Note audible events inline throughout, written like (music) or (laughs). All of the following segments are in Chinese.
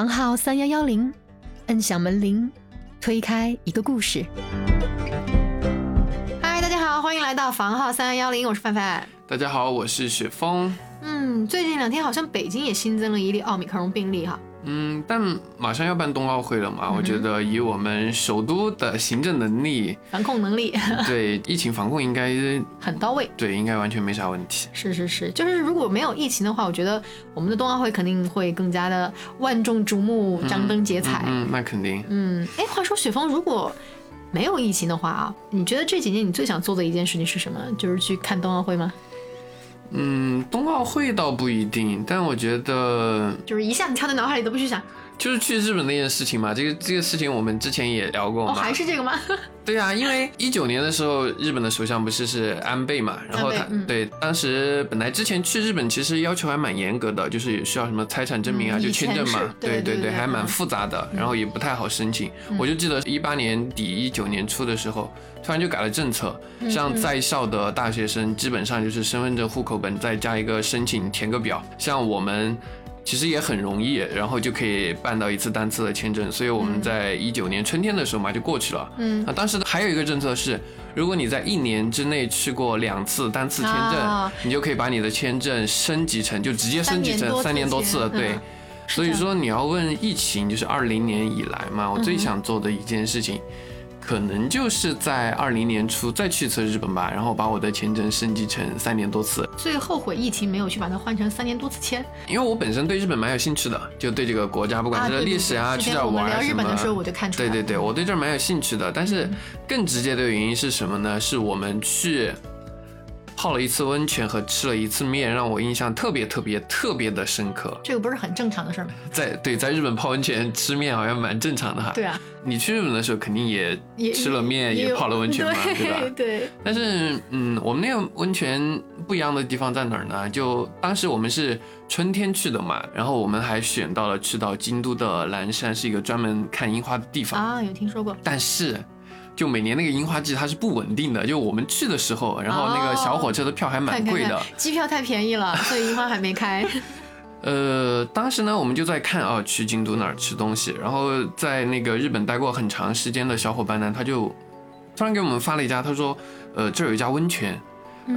房号三幺幺零，摁响门铃，推开一个故事。嗨，大家好，欢迎来到房号三幺幺零，我是范范。大家好，我是雪峰。嗯，最近两天好像北京也新增了一例奥密克戎病例哈。嗯，但马上要办冬奥会了嘛，我觉得以我们首都的行政能力、防控能力，(laughs) 对疫情防控应该 (laughs) 很到位。对，应该完全没啥问题。是是是，就是如果没有疫情的话，我觉得我们的冬奥会肯定会更加的万众瞩目、张灯结彩。嗯，那肯定。嗯，哎，话说雪峰，如果没有疫情的话啊，你觉得这几年你最想做的一件事情是什么？就是去看冬奥会吗？嗯，冬奥会倒不一定，但我觉得就是一下子跳在脑海里都不去想，就是去日本那件事情嘛。这个这个事情我们之前也聊过嘛。哦，还是这个吗？(laughs) 对啊，因为一九年的时候，日本的首相不是是安倍嘛，然后他对当时本来之前去日本其实要求还蛮严格的，就是需要什么财产证明啊，就签证嘛，对对对，还蛮复杂的，然后也不太好申请。我就记得一八年底一九年初的时候，突然就改了政策，像在校的大学生基本上就是身份证、户口本再加一个申请填个表，像我们。其实也很容易，然后就可以办到一次单次的签证，所以我们在一九年春天的时候嘛就过去了。嗯，啊，当时还有一个政策是，如果你在一年之内去过两次单次签证，你就可以把你的签证升级成就直接升级成三年多次。对，所以说你要问疫情，就是二零年以来嘛，我最想做的一件事情。可能就是在二零年初再去一次日本吧，然后把我的签证升级成三年多次。最后悔疫情没有去把它换成三年多次签，因为我本身对日本蛮有兴趣的，就对这个国家，不管是历史啊，去这玩什么。聊日本的时候我就看出来。对对对，我对这儿蛮有兴趣的。但是更直接的原因是什么呢？是我们去。泡了一次温泉和吃了一次面，让我印象特别特别特别的深刻。这个不是很正常的事吗？在对，在日本泡温泉吃面好像蛮正常的哈。对啊，你去日本的时候肯定也吃了面，也泡了温泉嘛，对吧？对。但是，嗯，我们那个温泉不一样的地方在哪儿呢？就当时我们是春天去的嘛，然后我们还选到了去到京都的岚山，是一个专门看樱花的地方啊，有听说过。但是。就每年那个樱花季它是不稳定的，就我们去的时候，然后那个小火车的票还蛮贵的，机票太便宜了，所以樱花还没开。(laughs) 呃，当时呢，我们就在看啊，去京都哪儿吃东西，然后在那个日本待过很长时间的小伙伴呢，他就突然给我们发了一家，他说，呃，这有一家温泉，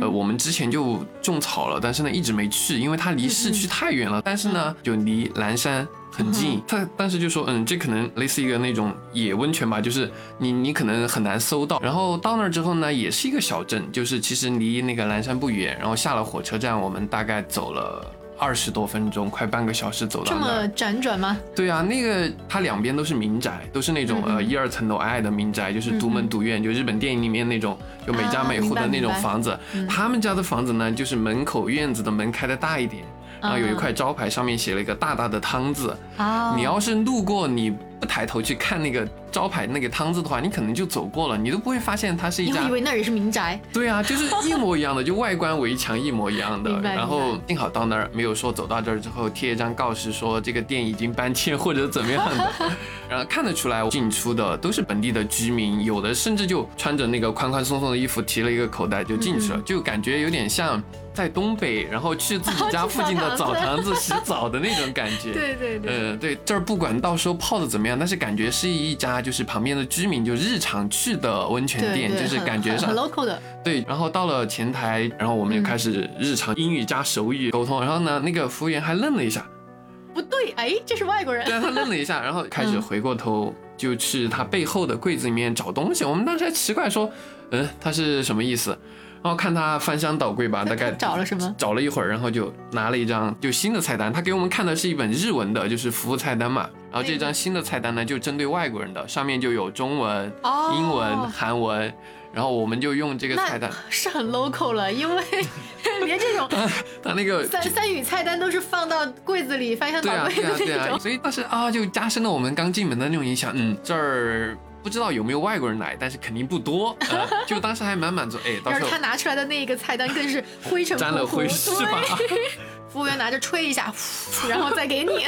呃，我们之前就种草了，但是呢一直没去，因为它离市区太远了，但是呢就离蓝山。很近，他当时就说，嗯，这可能类似一个那种野温泉吧，就是你你可能很难搜到。然后到那儿之后呢，也是一个小镇，就是其实离那个蓝山不远。然后下了火车站，我们大概走了二十多分钟，快半个小时走到。这么辗转吗？对啊，那个它两边都是民宅，都是那种呃一二层楼矮矮的民宅，就是独门独院，就日本电影里面那种就每家每户的那种房子。他们家的房子呢，就是门口院子的门开的大一点。然后有一块招牌，上面写了一个大大的“汤”字。啊，你要是路过，你不抬头去看那个招牌那个“汤”字的话，你可能就走过了，你都不会发现它是一家。你以为那也是民宅？对啊，就是一模一样的，就外观围墙一模一样的。然后幸好到那儿没有说走到这儿之后贴一张告示说这个店已经搬迁或者怎么样的。(laughs) 然后看得出来进出的都是本地的居民，有的甚至就穿着那个宽宽松松的衣服，提了一个口袋就进去了，就感觉有点像。在东北，然后去自己家 (laughs) 附近的澡堂子洗澡的那种感觉。(laughs) 对对对。嗯，对，这儿不管到时候泡的怎么样，但是感觉是一家就是旁边的居民就日常去的温泉店，就是感觉上很 local 的。对，然后到了前台，然后我们就开始日常英语加手语沟通，然后呢，那个服务员还愣了一下，不对，哎，这是外国人。对，他愣了一下，(laughs) 然后开始回过头就去他背后的柜子里面找东西。我们当时还奇怪说，嗯，他是什么意思？然后看他翻箱倒柜吧，大概找了什么？找了一会儿，然后就拿了一张就新的菜单。他给我们看的是一本日文的，就是服务菜单嘛。然后这张新的菜单呢，就针对外国人的，上面就有中文、英文、韩文。然后我们就用这个菜单，是很 local 了，因为 (laughs) 连这种他那个三三语菜单都是放到柜子里翻箱倒柜的那种。所以当时啊，就加深了我们刚进门的那种印象。嗯，这儿。不知道有没有外国人来，但是肯定不多。(laughs) 就当时还蛮满足，哎，到时候他拿出来的那一个菜单更是灰尘沾了灰是吧？(laughs) 服务员拿着吹一下，然后再给你。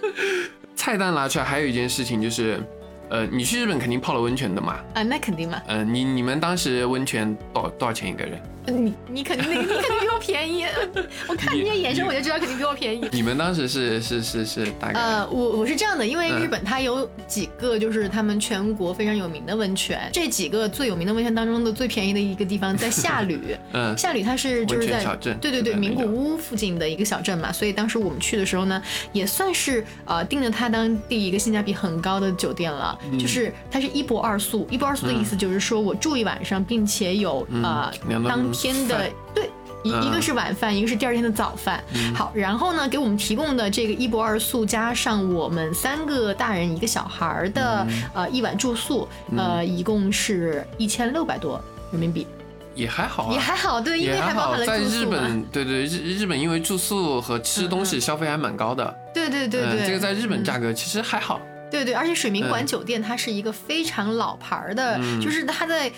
(laughs) 菜单拿出来还有一件事情就是，呃，你去日本肯定泡了温泉的嘛？啊，那肯定嘛。嗯，你你们当时温泉多多少钱一个人？你你肯定你肯定比我便宜，(laughs) 我看你这眼神我就知道肯定比我便宜。你们当时是是是是大概？呃，我我是这样的，因为嗯。日本它有几个就是他们全国非常有名的温泉，这几个最有名的温泉当中的最便宜的一个地方在下吕。(laughs) 嗯。下吕它是就是在小镇对对对，名古屋附近的一个小镇嘛，所以当时我们去的时候呢，也算是呃订了它当地一个性价比很高的酒店了，嗯。就是它是一泊二宿，一泊二宿的意思就是说我住一晚上，并且有呃当天的对。一嗯。一个是晚饭，一个是第二天的早饭。好，然后呢，给我们提供的这个一泊二宿，加上我们三个大人一个小孩儿的、嗯。呃一晚住宿，呃，一共是一千六百多人民币，也还好啊，也还好，对，因为还包含了在日住宿嘛。本，对对日日本因为住宿和吃东西消费还蛮高的，对对对对，嗯，这个在日本嗯价格其实还好，对对，而且水明馆嗯酒店它是一个非常老牌儿的，嗯。就是它在。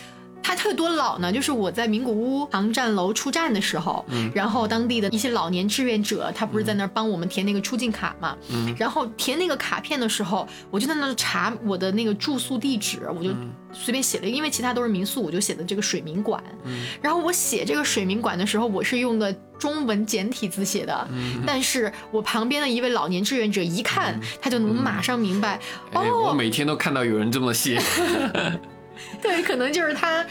它它有多老呢？就是我在名古屋航站楼出站的时候，嗯然后当地的一些老年志愿者，他不是在那儿帮我们填那个出境卡嘛？嗯然后填那个卡片的时候，我就在那儿查我的那个住宿地址，我就嗯随便写了，因为其他都是民宿，我就写的这个水民馆。嗯然后我写这个水民馆的时候，我是用的中文简体字写的，嗯但是我旁边的一位老年志愿者一看，他就能马上明白，哦，我哦，每天都看到有人这么写，(laughs) 对，可能就是他，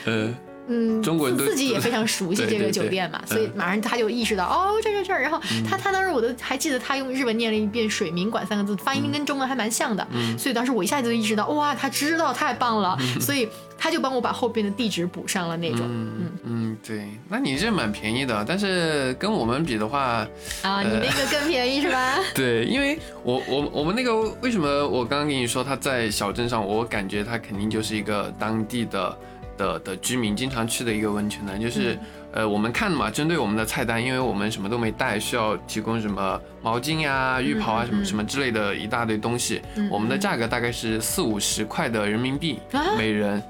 嗯，中国人都自己也非常熟悉这个酒店嘛，嗯所以马上他就意识到，哦，这这这儿，然后他他当时我都还记得他用日文念了一遍“水民馆”三个字，发音跟中文还蛮像的，嗯。所以当时我一下子就意识到，哇，他知道，太棒了，所以他就帮我把后边的地址补上了那种，嗯嗯，对，那你这蛮便宜的，但是跟我们比的话，啊，你那个更便宜是吧？(laughs) 对，因为我我我们那个为什么我刚刚跟你说他在小镇上，我感觉他肯定就是一个当地的的的居民经常去的一个温泉呢，就是、呃我们看嘛，针对我们的菜单，因为我们什么都没带，需要提供什么毛巾呀、浴袍啊、什么什么之类的一大堆东西，嗯我们的价格大概是四五十块的人民币、啊每人，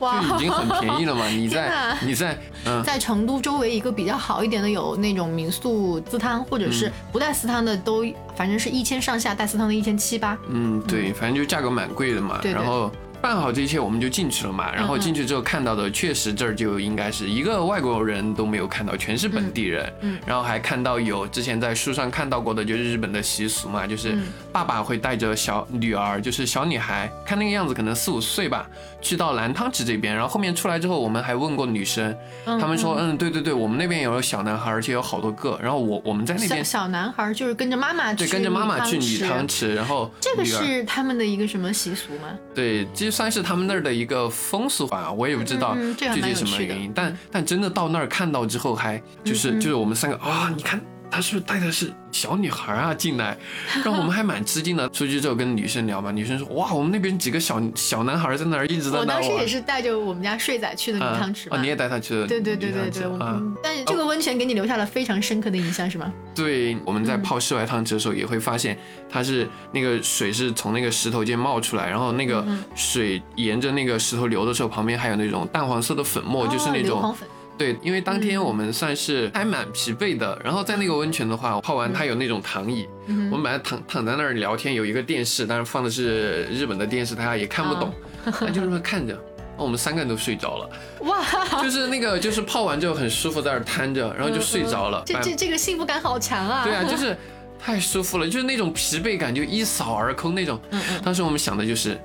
哇，就已经很便宜了嘛。你 (laughs) 在你在嗯。在成都周围一个比较好一点的有那种民宿私汤，或者是嗯不带私汤的都，反正是一千上下，带私汤的一千七八。嗯，对，反正就价格蛮贵的嘛。然后办好这一切，我们就进去了嘛。然后进去之后看到的，确实这儿就应该是一个外国人都没有看到，全是本地人。然后还看到有之前在书上看到过的，就是日本的习俗嘛，就是嗯爸爸会带着小女儿，就是小女孩，看那个样子可能四五岁吧，去到蓝汤池这边。然后后面出来之后，我们还问过女生，嗯他们说，嗯，对对对，我们那边有小男孩，而且有好多个。然后我我们在那边。小小男孩就是跟着妈妈去对，跟着妈妈去女女汤池，然后这个是他们的一个什么习俗吗？对，这算是他们那儿的一个风俗吧，我也不知道具体什么原因，但但真的到那儿看到之后，还就是就是我们三个啊，你看他是不是带的是小女孩啊进来，(laughs) 然后我们还蛮吃惊的。出去之后跟女生聊嘛，女生说哇，我们那边几个小小男孩在那儿一直在我那儿玩。当时也是带着我们家睡仔去的女啊汤池你也带他去了？对对对对对，我啊，们但是这个温泉给你留下了非常深刻的印象是吗？对，我们在嗯泡室外汤池的时候也会发现，它是那个水是从那个石头间冒出来，然后那个嗯水沿着那个石头流的时候，旁边还有那种淡黄色的粉末，就是哦那种硫磺粉。对，因为当天嗯我们算是还蛮疲惫的，然后在那个温泉的话，泡完它有那种躺椅，嗯我们把它躺躺在那儿聊天，有一个电视，但是放的是日本的电视，大家也看不懂，(laughs) 那就这么看着。我们三个人都睡着了，哇，就是那个，就是泡完之后很舒服，在那儿瘫着，然后就睡着了。这这这个幸福感好强啊！对啊，就是 (laughs) 太舒服了，就是那种疲惫感就一扫而空那种。当时我们想的就是，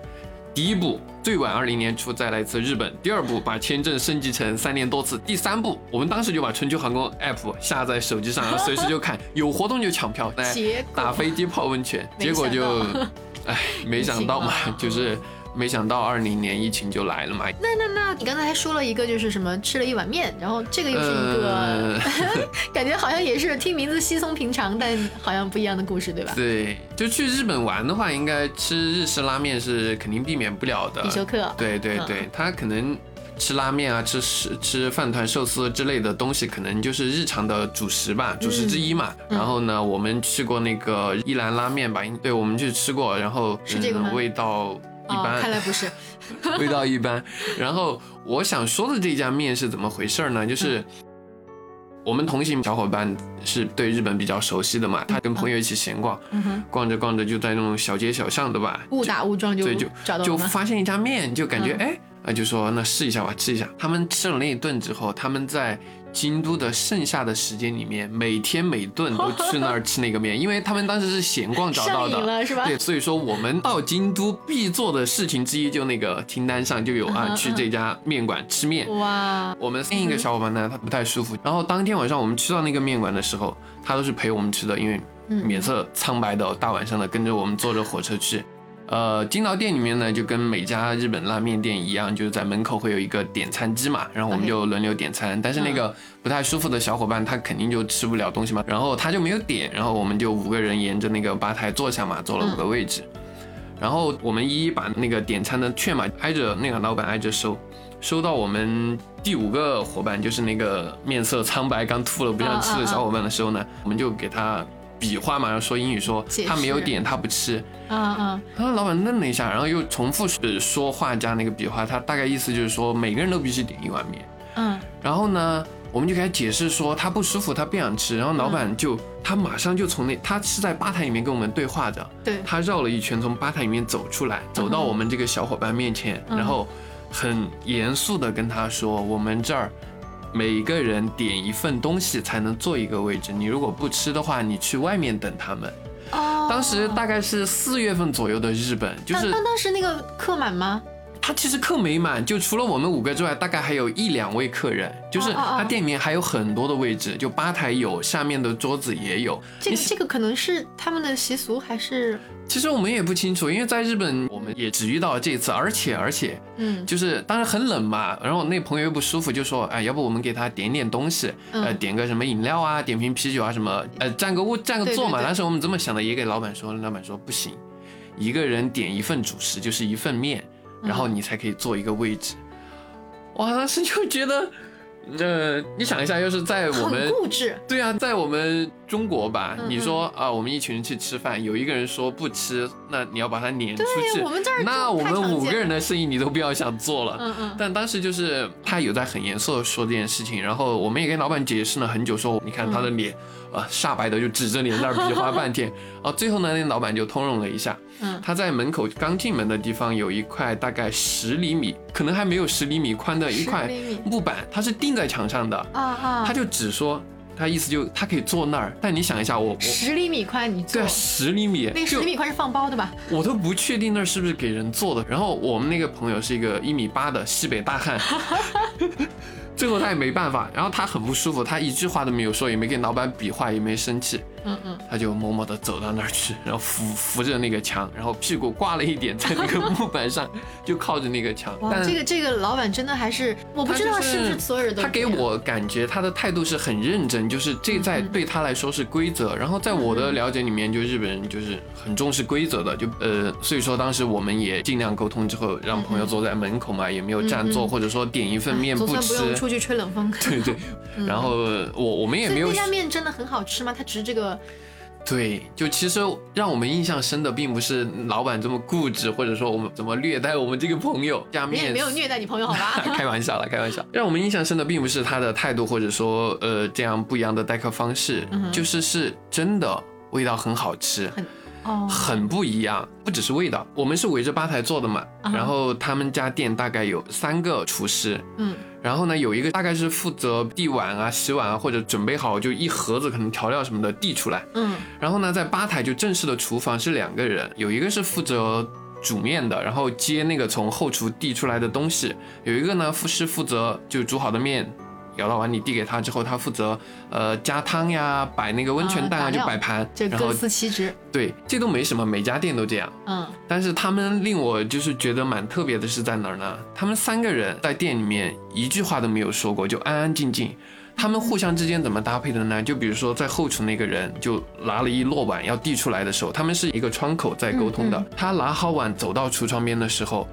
第一步最晚二零年初再来一次日本，第二步把签证升级成三年多次，第三步我们当时就把春秋航空 app 下在手机上，然后随时就看，有活动就抢票，来打飞机泡温泉，结果就哎，没想到嘛就是没想到二零年疫情就来了嘛。那那那你刚才还说了一个，就是什么吃了一碗面，然后这个又是一个、(laughs) 呃感觉好像也是听名字稀松平常，但好像不一样的故事，对吧？对，就去日本玩的话，应该吃日式拉面是肯定避免不了的。必修课。对对对，他可能吃拉面啊，吃吃吃饭团、寿司之类的东西，可能就是日常的主食吧，主食之一嘛。嗯然后呢，我们去过那个一兰拉面吧，对，我们去吃过，然后是这个味道一哦，般，看来不是。(laughs) 味道一般。然后我想说的这家面是怎么回事呢？就是。我们同行小伙伴是对日本比较熟悉的嘛，他跟朋友一起闲逛，嗯，逛着逛着就在那种小街小巷对吧，误打误撞就对，就就？发现一家面，就感觉嗯哎，啊、就说那试一下吧，吃一下。他们吃了那一顿之后，他们在京都的剩下的时间里面，每天每顿都去那儿吃那个面，因为他们当时是闲逛找到的，对，所以说我们到京都必做的事情之一，就那个清单上就有啊，嗯 (laughs) 去这家面馆吃面。哇，我们另一个小伙伴呢，他不太舒服，然后当天晚上我们去到那个面馆的时候，他都是陪我们吃的，因为嗯脸色苍白的，大晚上的跟着我们坐着火车去。呃，进到店里面呢，就跟每家日本拉面店一样，就是在门口会有一个点餐机嘛，然后我们就轮流点餐。但是那个不太舒服的小伙伴，他肯定就吃不了东西嘛，然后他就没有点，然后我们就五个人沿着那个吧台坐下嘛，坐了五个位置。然后我们一一把那个点餐的券嘛，挨着那个老板挨着收，收到我们第五个伙伴，就是那个面色苍白、刚吐了不想吃的小伙伴的时候呢，我们就给他比划嘛，然后说英语说他没有点，他不吃。啊啊，然后老板愣了一下，然后又重复是说话加那个比划，他大概意思就是说每个人都必须点一碗面。嗯，然后呢，我们就给他解释说他不舒服，他不想吃。然后老板就、他马上就从那他是在吧台里面跟我们对话的，对，他绕了一圈从吧台里面走出来，走到我们这个小伙伴面前，嗯然后很严肃的跟他说：“我们这儿每个人点一份东西才能坐一个位置，你如果不吃的话，你去外面等他们。”哦，当时大概是四月份左右的日本，就是当时那个客满吗？他其实客没满，就除了我们五个之外，大概还有一两位客人，就是他店里面还有很多的位置，就吧台有，下面的桌子也有。这个这个可能是他们的习俗，还是其实我们也不清楚，因为在日本我们也只遇到了这次，而且而且嗯就是当然很冷嘛，然后我那朋友又不舒服，就说哎，要不我们给他点点东西，嗯呃，点个什么饮料啊，点瓶啤酒啊什么，呃，占个屋占个座嘛。对对对当时我们这么想的，也给老板说，老板说不行，一个人点一份主食就是一份面，然后你才可以坐一个位置。哇，当时就觉得，呃，你想一下，要是在我很们固执。对啊，在我们中国吧，嗯你说啊，我们一群人去吃饭，有一个人说不吃，那你要把他撵出去。我们这儿那我们五个人的生意你都不要想做了。嗯嗯，但当时就是他有在很严肃的说这件事情，然后我们也跟老板解释了很久，说你看他的脸，嗯啊、煞白的就指着你那儿比划半天，啊，最后呢，那老板就通融了一下，嗯他在门口刚进门的地方有一块大概十厘米，可能还没有十厘米宽的一块10厘米木板，它是钉在墙上的，啊啊，他就只说，他意思就他可以坐那儿，但你想一下，我我十厘米宽，你坐对啊，十厘米，那个十厘米宽是放包的吧？我都不确定那是不是给人坐的。然后我们那个朋友是一个一米八的西北大汉，(laughs) 最后他也没办法，然后他很不舒服，他一句话都没有说，也没跟老板比划，也没生气，嗯嗯，他就默默地走到那儿去，然后扶扶着那个墙，然后屁股挂了一点在那个木板上，(laughs) 就靠着那个墙。哇，但这个这个老板真的还是我不知道是不是所有人都他给我感觉他的态度是很认真，就是这在对他来说是规则。然后在我的了解里面，就日本人就是很重视规则的，就呃，所以说当时我们也尽量沟通之后，让朋友坐在门口嘛，也没有占座，或者说点一份面不吃。出去吹冷风。对对，然后我我们也没有所以那家面真的很好吃吗？它只是这个对，就其实让我们印象深的，并不是老板这么固执，或者说我们怎么虐待我们这个朋友。加你也面没有虐待你朋友好吧？(laughs) 开玩笑了，开玩笑。让我们印象深的并不是他的态度，或者说呃这样不一样的待客方式，嗯就是是真的味道很好吃，哦，很不一样。不只是味道，我们是围着吧台坐的嘛，然后他们家店大概有三个厨师。嗯然后呢，有一个大概是负责递碗啊、洗碗啊，或者准备好就一盒子可能调料什么的递出来。嗯然后呢，在吧台就正式的厨房是两个人，有一个是负责煮面的，然后接那个从后厨递出来的东西；有一个呢是负责就煮好的面舀到碗里递给他之后，他负责呃加汤呀、摆那个温泉蛋啊，啊就摆盘。这各司其职。对，这都没什么，每家店都这样。嗯但是他们令我就是觉得蛮特别的是在哪儿呢？他们三个人在店里面一句话都没有说过，就安安静静。他们互相之间怎么搭配的呢？就比如说在后厨那个人就拿了一摞碗要递出来的时候，他们是一个窗口在沟通的。嗯他拿好碗走到橱窗边的时候，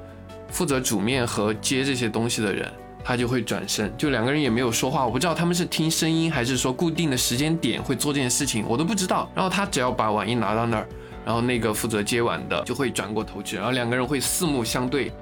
负责煮面和接这些东西的人。他就会转身，就两个人也没有说话，我不知道他们是听声音还是说固定的时间点会做这件事情，我都不知道。然后他只要把碗一拿到那儿，然后那个负责接碗的就会转过头去，然后两个人会四目相对，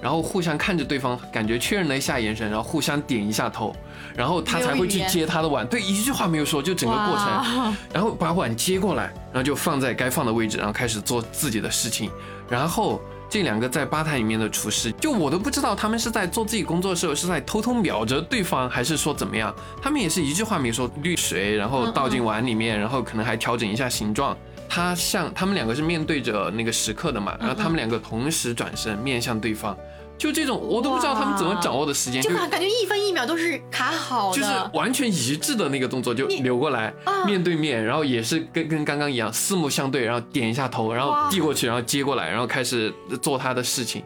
然后互相看着对方，感觉确认了一下眼神，然后互相点一下头，然后他才会去接他的碗。对，一句话没有说，就整个过程，然后把碗接过来，然后就放在该放的位置，然后开始做自己的事情，然后这两个在吧台里面的厨师，就我都不知道他们是在做自己工作的时候是在偷偷瞄着对方，还是说怎么样？他们也是一句话没说，滤水，然后倒进碗里面，然后可能还调整一下形状。他像他们两个是面对着那个食客的嘛，然后他们两个同时转身面向对方，就这种我都不知道他们怎么掌握的时间，就感觉一分一秒都是卡好的，就是完全一致的那个动作就扭过来面对面，然后也是跟跟刚刚一样四目相对，然后点一下头，然后递过去，然后接过来，然后开始做他的事情。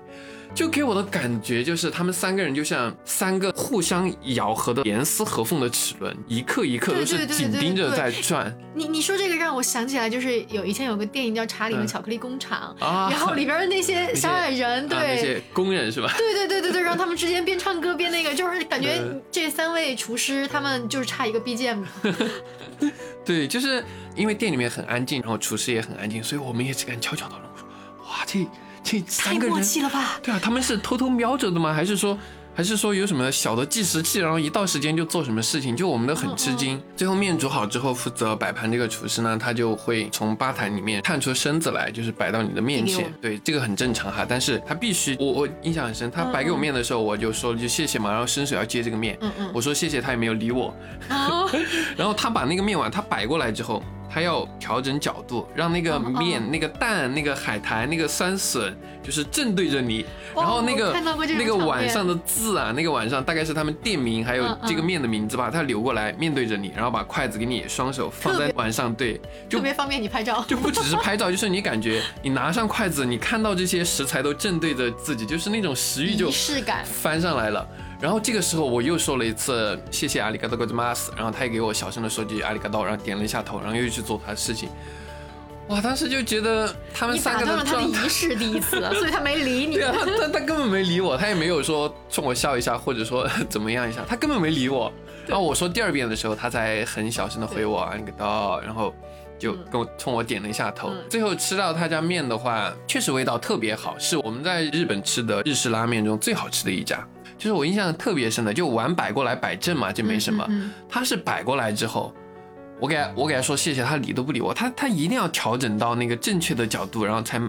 就给我的感觉就是，他们三个人就像三个互相咬合的严丝合缝的齿轮，一刻一刻都是紧盯着在转。你你说这个让我想起来，就是有以前有个电影叫《查理的巧克力工厂》，然后里边的那些小矮人，对那些工人是吧？对对对对对，让他们之间边唱歌边那个，就是感觉这三位厨师他们就是差一个 BGM。(laughs) 对，就是因为店里面很安静，然后厨师也很安静，所以我们也只敢悄悄讨论说，哇这。这三个人，对啊，他们是偷偷瞄着的吗？还是说，还是说有什么小的计时器，然后一到时间就做什么事情？就我们都很吃惊。最后面煮好之后，负责摆盘这个厨师呢，他就会从吧台里面探出身子来，就是摆到你的面前。对，这个很正常哈。但是他必须，我我印象很深，他摆给我面的时候，我就说了句谢谢嘛，然后伸手要接这个面。嗯嗯。我说谢谢，他也没有理我。(laughs) 然后他把那个面碗他摆过来之后。他要调整角度，让那个面、那个蛋、那个海苔、那个酸笋，就是正对着你。然后那个那个碗上的字啊，那个碗上大概是他们店名，还有这个面的名字吧。他流过来面对着你，然后把筷子给你双手放在碗上，对，就特别方便你拍照。就不只是拍照，(laughs) 就是你感觉你拿上筷子，你看到这些食材都正对着自己，就是那种食欲就翻上来了。然后这个时候我又说了一次谢谢阿里嘎多格兹马斯，然后他也给我小声的说句阿里嘎多，然后点了一下头，然后又去做他的事情。哇，当时就觉得他们三个的状态，仪式第一次，(laughs) 所以他没理你。对啊，他他他根本没理我，他也没有说冲我笑一下，或者说怎么样一下，他根本没理我。然后我说第二遍的时候，他才很小声的回我阿里嘎多，然后就跟我冲我点了一下头。最后吃到他家面的话，确实味道特别好，是我们在日本吃的日式拉面中最好吃的一家。就是我印象特别深的，就碗摆过来摆正嘛，就没什么。他是摆过来之后，我给他我给他说谢谢，他理都不理我。他他一定要调整到那个正确的角度，然后才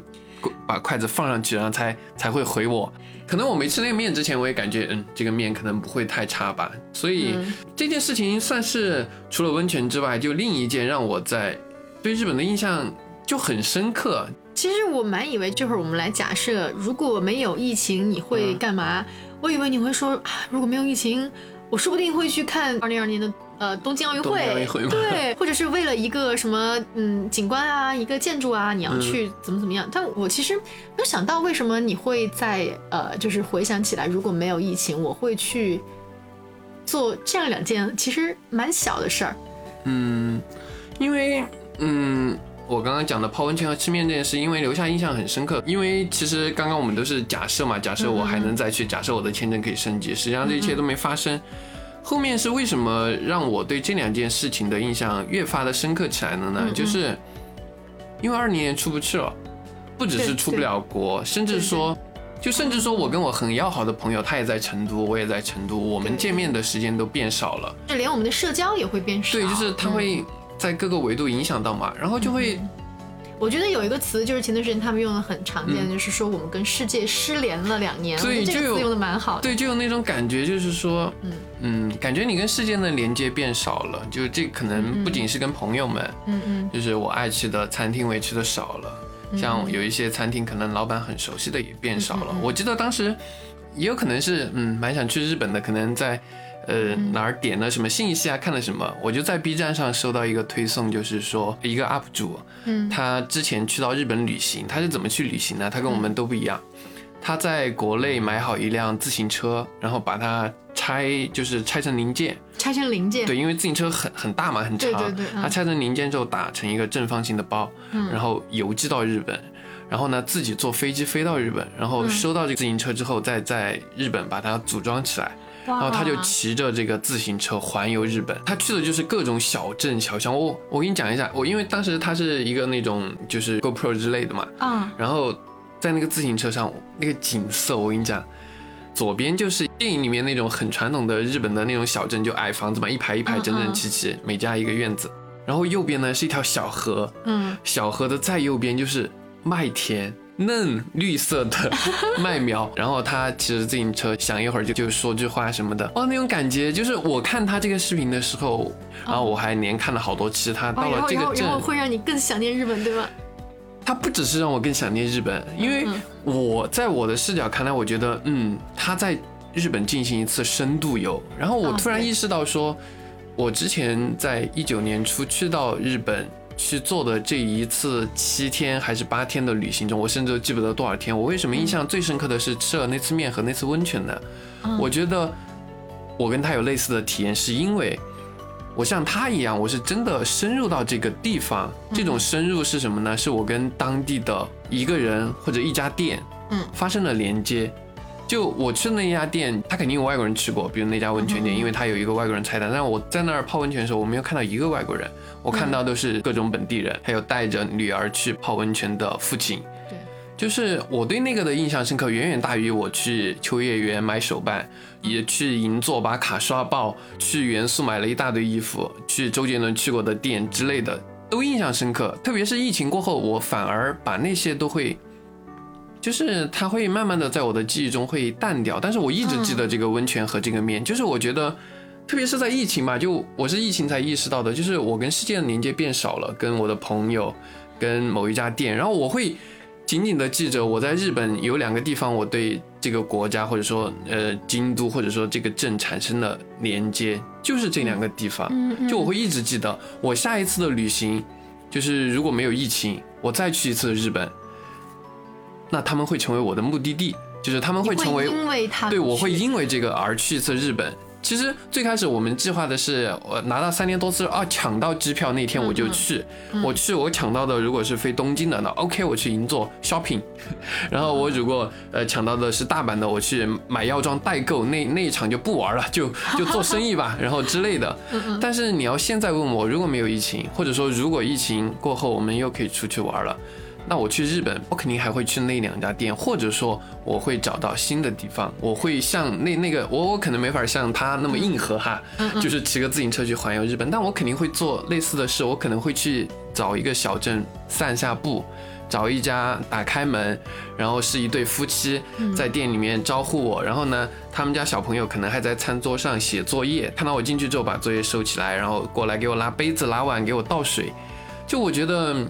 把筷子放上去，然后才才会回我。可能我没吃那个面之前，我也感觉嗯，这个面可能不会太差吧。所以这件事情算是除了温泉之外，就另一件让我在对日本的印象就很深刻。其实我蛮以为这会儿我们来假设，如果没有疫情，你会干嘛？我以为你会说，如果没有疫情，我说不定会去看二零二年的呃东京奥运会，对，或者是为了一个什么嗯景观啊，一个建筑啊，你要去怎么怎么样。但我其实没有想到，为什么你会在呃，就是回想起来，如果没有疫情，我会去做这样两件其实蛮小的事儿。嗯，因为嗯。我刚刚讲的泡温泉和吃面这件事，因为留下印象很深刻。因为其实刚刚我们都是假设嘛，假设我还能再去，假设我的签证可以升级，实际上这一切都没发生。后面是为什么让我对这两件事情的印象越发的深刻起来了呢？就是因为二零年出不去了，不只是出不了国，甚至说，就甚至说我跟我很要好的朋友，他也在成都，我也在成都，我们见面的时间都变少了，就连我们的社交也会变少。对，就是他会。在各个维度影响到嘛，然后就会，我觉得有一个词就是前段时间他们用的很常见，就是说我们跟世界失联了两年，对，这个词用的蛮好，对，就有那种感觉，就是说，嗯。嗯，感觉你跟世界的连接变少了，就这可能不仅是跟朋友们，嗯嗯，就是我爱吃的餐厅我也吃的少了，像有一些餐厅可能老板很熟悉的也变少了，我记得当时也有可能是，嗯，蛮想去日本的，可能在。呃，哪儿点了什么信息啊？看了什么？我就在 B 站上收到一个推送，就是说一个 UP 主，嗯，他之前去到日本旅行，他是怎么去旅行呢？他跟我们都不一样，他在国内买好一辆自行车，然后把它拆，就是拆成零件，拆成零件，对，因为自行车很很大嘛，很长，对对对，他拆成零件之后打成一个正方形的包，嗯，然后邮寄到日本，然后呢自己坐飞机飞到日本，然后收到这个自行车之后，再在日本把它组装起来。然后他就骑着这个自行车环游日本，他去的就是各种小镇小乡。我我给你讲一下，我因为当时他是一个那种就是 GoPro 之类的嘛，啊，然后在那个自行车上那个景色，我跟你讲，左边就是电影里面那种很传统的日本的那种小镇，就矮房子嘛，一排一排整整齐齐，每家一个院子。然后右边呢是一条小河，嗯，小河的再右边就是麦田。嫩绿色的麦苗，然后他骑着自行车，想一会儿就就说句话什么的，哇，那种感觉就是我看他这个视频的时候，然后我还连看了好多期，他到了这个镇，然后会让你更想念日本，对吗？他不只是让我更想念日本，因为我在我的视角看来，我觉得，嗯，他在日本进行一次深度游，然后我突然意识到说，我之前在一九年初去到日本。去做的这一次七天还是八天的旅行中，我甚至都记不得多少天。我为什么印象最深刻的是吃了那次面和那次温泉呢？我觉得我跟他有类似的体验，是因为我像他一样，我是真的深入到这个地方。这种深入是什么呢？是我跟当地的一个人或者一家店，嗯，发生了连接。就我去的那家店，他肯定有外国人去过，比如那家温泉店，因为他有一个外国人菜单。但是我在那儿泡温泉的时候，我没有看到一个外国人，我看到都是各种本地人，还有带着女儿去泡温泉的父亲。对，就是我对那个的印象深刻，远远大于我去秋叶原买手办，也去银座把卡刷爆，去元素买了一大堆衣服，去周杰伦去过的店之类的，都印象深刻。特别是疫情过后，我反而把那些都会。就是它会慢慢的在我的记忆中会淡掉，但是我一直记得这个温泉和这个面。就是我觉得，特别是在疫情嘛，就我是疫情才意识到的，就是我跟世界的连接变少了，跟我的朋友，跟某一家店，然后我会紧紧的记着我在日本有两个地方，我对这个国家或者说呃京都或者说这个镇产生的连接，就是这两个地方。就我会一直记得，我下一次的旅行，就是如果没有疫情，我再去一次日本。那他们会成为我的目的地，就是他们会成为，对我会因为这个而去一次日本。其实最开始我们计划的是，我拿到三年多次啊，抢到机票那天我就去。我去，我抢到的如果是飞东京的，那 OK，我去银座 shopping。(laughs) 然后我如果呃抢到的是大阪的，我去买药妆代购，那那一场就不玩了，就就做生意吧，(laughs) 然后之类的。但是你要现在问我，如果没有疫情，或者说如果疫情过后我们又可以出去玩了。那我去日本，我肯定还会去那两家店，或者说我会找到新的地方，我会像那那个我我可能没法像他那么硬核哈，就是骑个自行车去环游日本，但我肯定会做类似的事，我可能会去找一个小镇散下步，找一家打开门，然后是一对夫妻在店里面招呼我，然后呢，他们家小朋友可能还在餐桌上写作业，看到我进去之后把作业收起来，然后过来给我拿杯子拿碗给我倒水，就我觉得。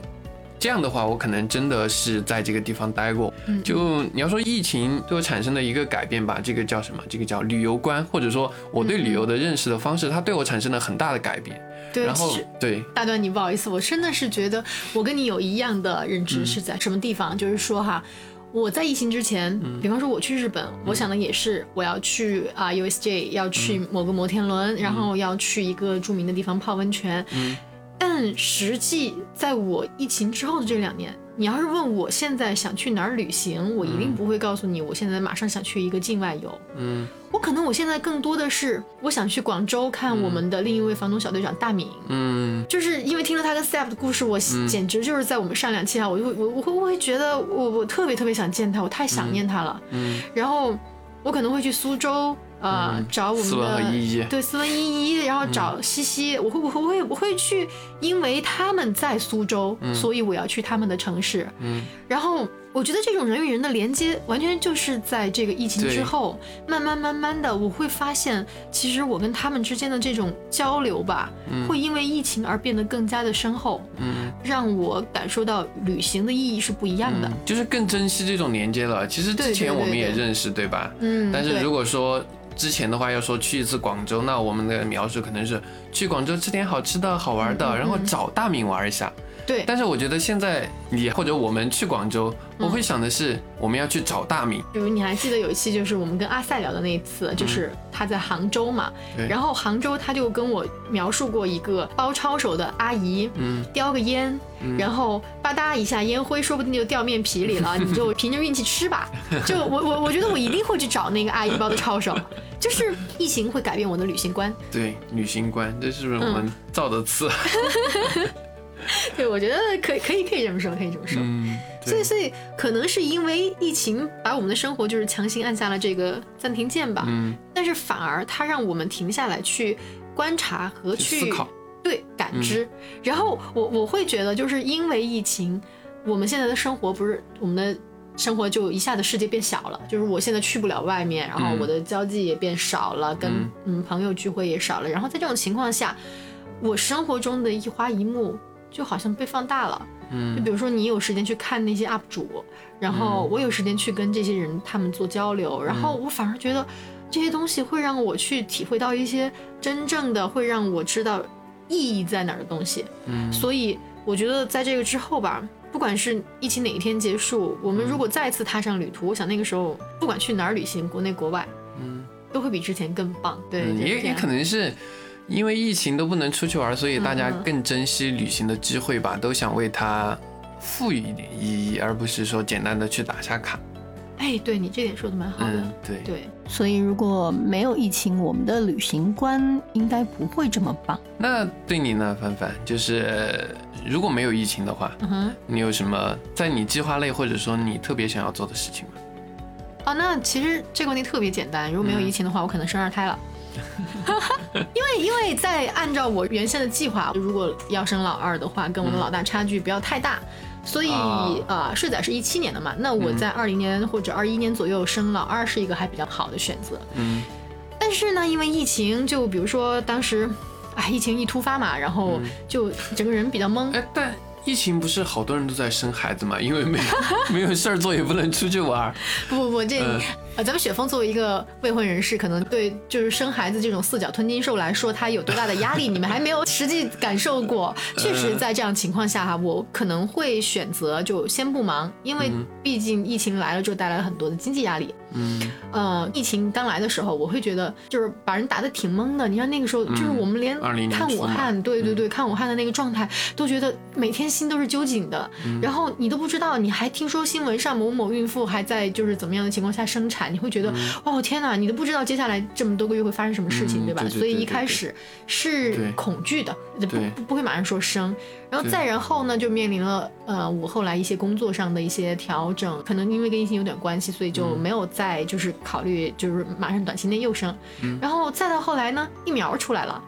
这样的话，我可能真的是在这个地方待过。就你要说疫情对我产生的一个改变吧，这个叫什么？这个叫旅游观，或者说我对旅游的认识的方式，它对我产生了很大的改变。对，然后对，大段你不好意思，我真的是觉得我跟你有一样的认知是在什么地方？就是说哈，我在疫情之前，比方说我去日本，我想的也是我要去啊 USJ，要去某个摩天轮，然后要去一个著名的地方泡温泉。但实际在我疫情之后的这两年，你要是问我现在想去哪儿旅行，我一定不会告诉你，我现在马上想去一个境外游。嗯，我可能我现在更多的是我想去广州看我们的另一位房东小队长大敏。嗯，就是因为听了他跟 Step 的故事，我简直就是在我们上两期啊，我就会我我会我会觉得我我特别特别想见他，我太想念他了。嗯，然后我可能会去苏州。呃，找我们的对斯文依依，然后找西西，我会我会我会我会去，因为他们在苏州，所以我要去他们的城市。嗯，然后我觉得这种人与人的连接，完全就是在这个疫情之后，慢慢慢慢的，我会发现，其实我跟他们之间的这种交流吧，会因为疫情而变得更加的深厚。嗯，让我感受到旅行的意义是不一样的，就是更珍惜这种连接了。其实之前我们也认识，对吧？嗯，但是如果说。之前的话要说去一次广州，那我们的描述可能是去广州吃点好吃的好玩的，然后找大明玩一下。对，但是我觉得现在你或者我们去广州，我会想的是我们要去找大米。比如你还记得有一期就是我们跟阿塞聊的那一次，就是他在杭州嘛，然后杭州他就跟我描述过一个包抄手的阿姨，嗯，叼个烟，然后吧嗒一下烟灰，说不定就掉面皮里了，你就凭着运气吃吧。(laughs) 就我我我觉得我一定会去找那个阿姨包的抄手，(laughs) 就是疫情会改变我的旅行观。对，旅行观，这是不是我们造的词？(laughs) 对，我觉得可以，可以，可以这么说，可以这么说。嗯，所以，所以可能是因为疫情把我们的生活就是强行按下了这个暂停键吧。嗯，但是反而它让我们停下来去观察和去思考，对，感知。然后我我会觉得，就是因为疫情，我们现在的生活不是我们的生活就一下子世界变小了，就是我现在去不了外面，然后我的交际也变少了，跟嗯朋友聚会也少了。然后在这种情况下，我生活中的一花一木就好像被放大了。嗯，就比如说你有时间去看那些 UP 主，然后我有时间去跟这些人他们做交流，然后我反而觉得这些东西会让我去体会到一些真正的会让我知道意义在哪儿的东西。嗯，所以我觉得在这个之后吧。不管是疫情哪一天结束，我们如果再次踏上旅途，我想那个时候不管去哪儿旅行，国内国外，嗯，都会比之前更棒。对，也也可能是因为疫情都不能出去玩，所以大家更珍惜旅行的机会吧，都想为它赋予一点意义，而不是说简单的去打下卡。哎，对你这点说的蛮好的。对对，所以如果没有疫情，我们的旅行观应该不会这么棒。那对你呢，凡凡？就是如果没有疫情的话，嗯哼，你有什么在你计划内，或者说你特别想要做的事情吗？哦，那其实这个问题特别简单。如果没有疫情的话，我可能生二胎了。(laughs) 因为因为在按照我原先的计划，如果要生老二的话，跟我的老大差距不要太大。所以啊，睡仔是一七年的嘛，那我在二零年或者二一年左右生老二是一个还比较好的选择。嗯，但是呢，因为疫情，就比如说当时，哎，疫情一突发嘛，然后就整个人比较懵。哎，但疫情不是好多人都在生孩子嘛，因为没 (laughs) 没有事儿做，也不能出去玩。(laughs) 不不不，这。呃，咱们雪峰作为一个未婚人士，可能对就是生孩子这种四脚吞金兽来说，他有多大的压力，(laughs) 你们还没有实际感受过。确实，在这样情况下哈，我可能会选择就先不忙，因为毕竟疫情来了之后带来了很多的经济压力。嗯，呃，疫情刚来的时候，我会觉得就是把人打得挺懵的。你看那个时候，就是我们连看武汉，对对对，看武汉的那个状态，都觉得每天心都是揪紧的。然后你都不知道，你还听说新闻上某某孕妇还在就是怎么样的情况下生产。你会觉得，哦天哪，你都不知道接下来这么多个月会发生什么事情，对吧？所以一开始是恐惧的，不不会马上说生，然后再然后呢，就面临了呃，我后来一些工作上的一些调整，可能因为跟疫情有点关系，所以就没有再就是考虑就是马上短期内又生，然后再到后来呢，疫苗出来了。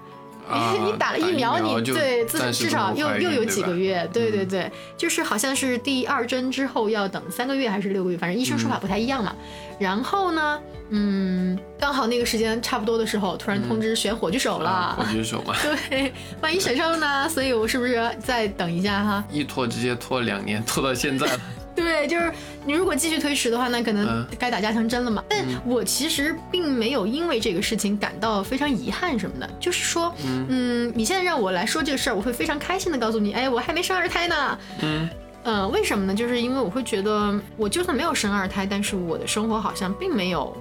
(laughs) 你打了疫苗，你对至至少又又有几个月，对对对，就是好像是第二针之后要等三个月还是六个月，反正医生说法不太一样嘛。然后呢，嗯，刚好那个时间差不多的时候，突然通知选火炬手了。火炬手嘛。(laughs) 对，万一选上了呢？所以我是不是再等一下哈？一拖直接拖两年，拖到现在了。(laughs) 对，就是你如果继续推迟的话，那可能该打加强针了嘛。但我其实并没有因为这个事情感到非常遗憾什么的，就是说，嗯，你现在让我来说这个事儿，我会非常开心的告诉你，哎，我还没生二胎呢。嗯，呃，为什么呢？就是因为我会觉得，我就算没有生二胎，但是我的生活好像并没有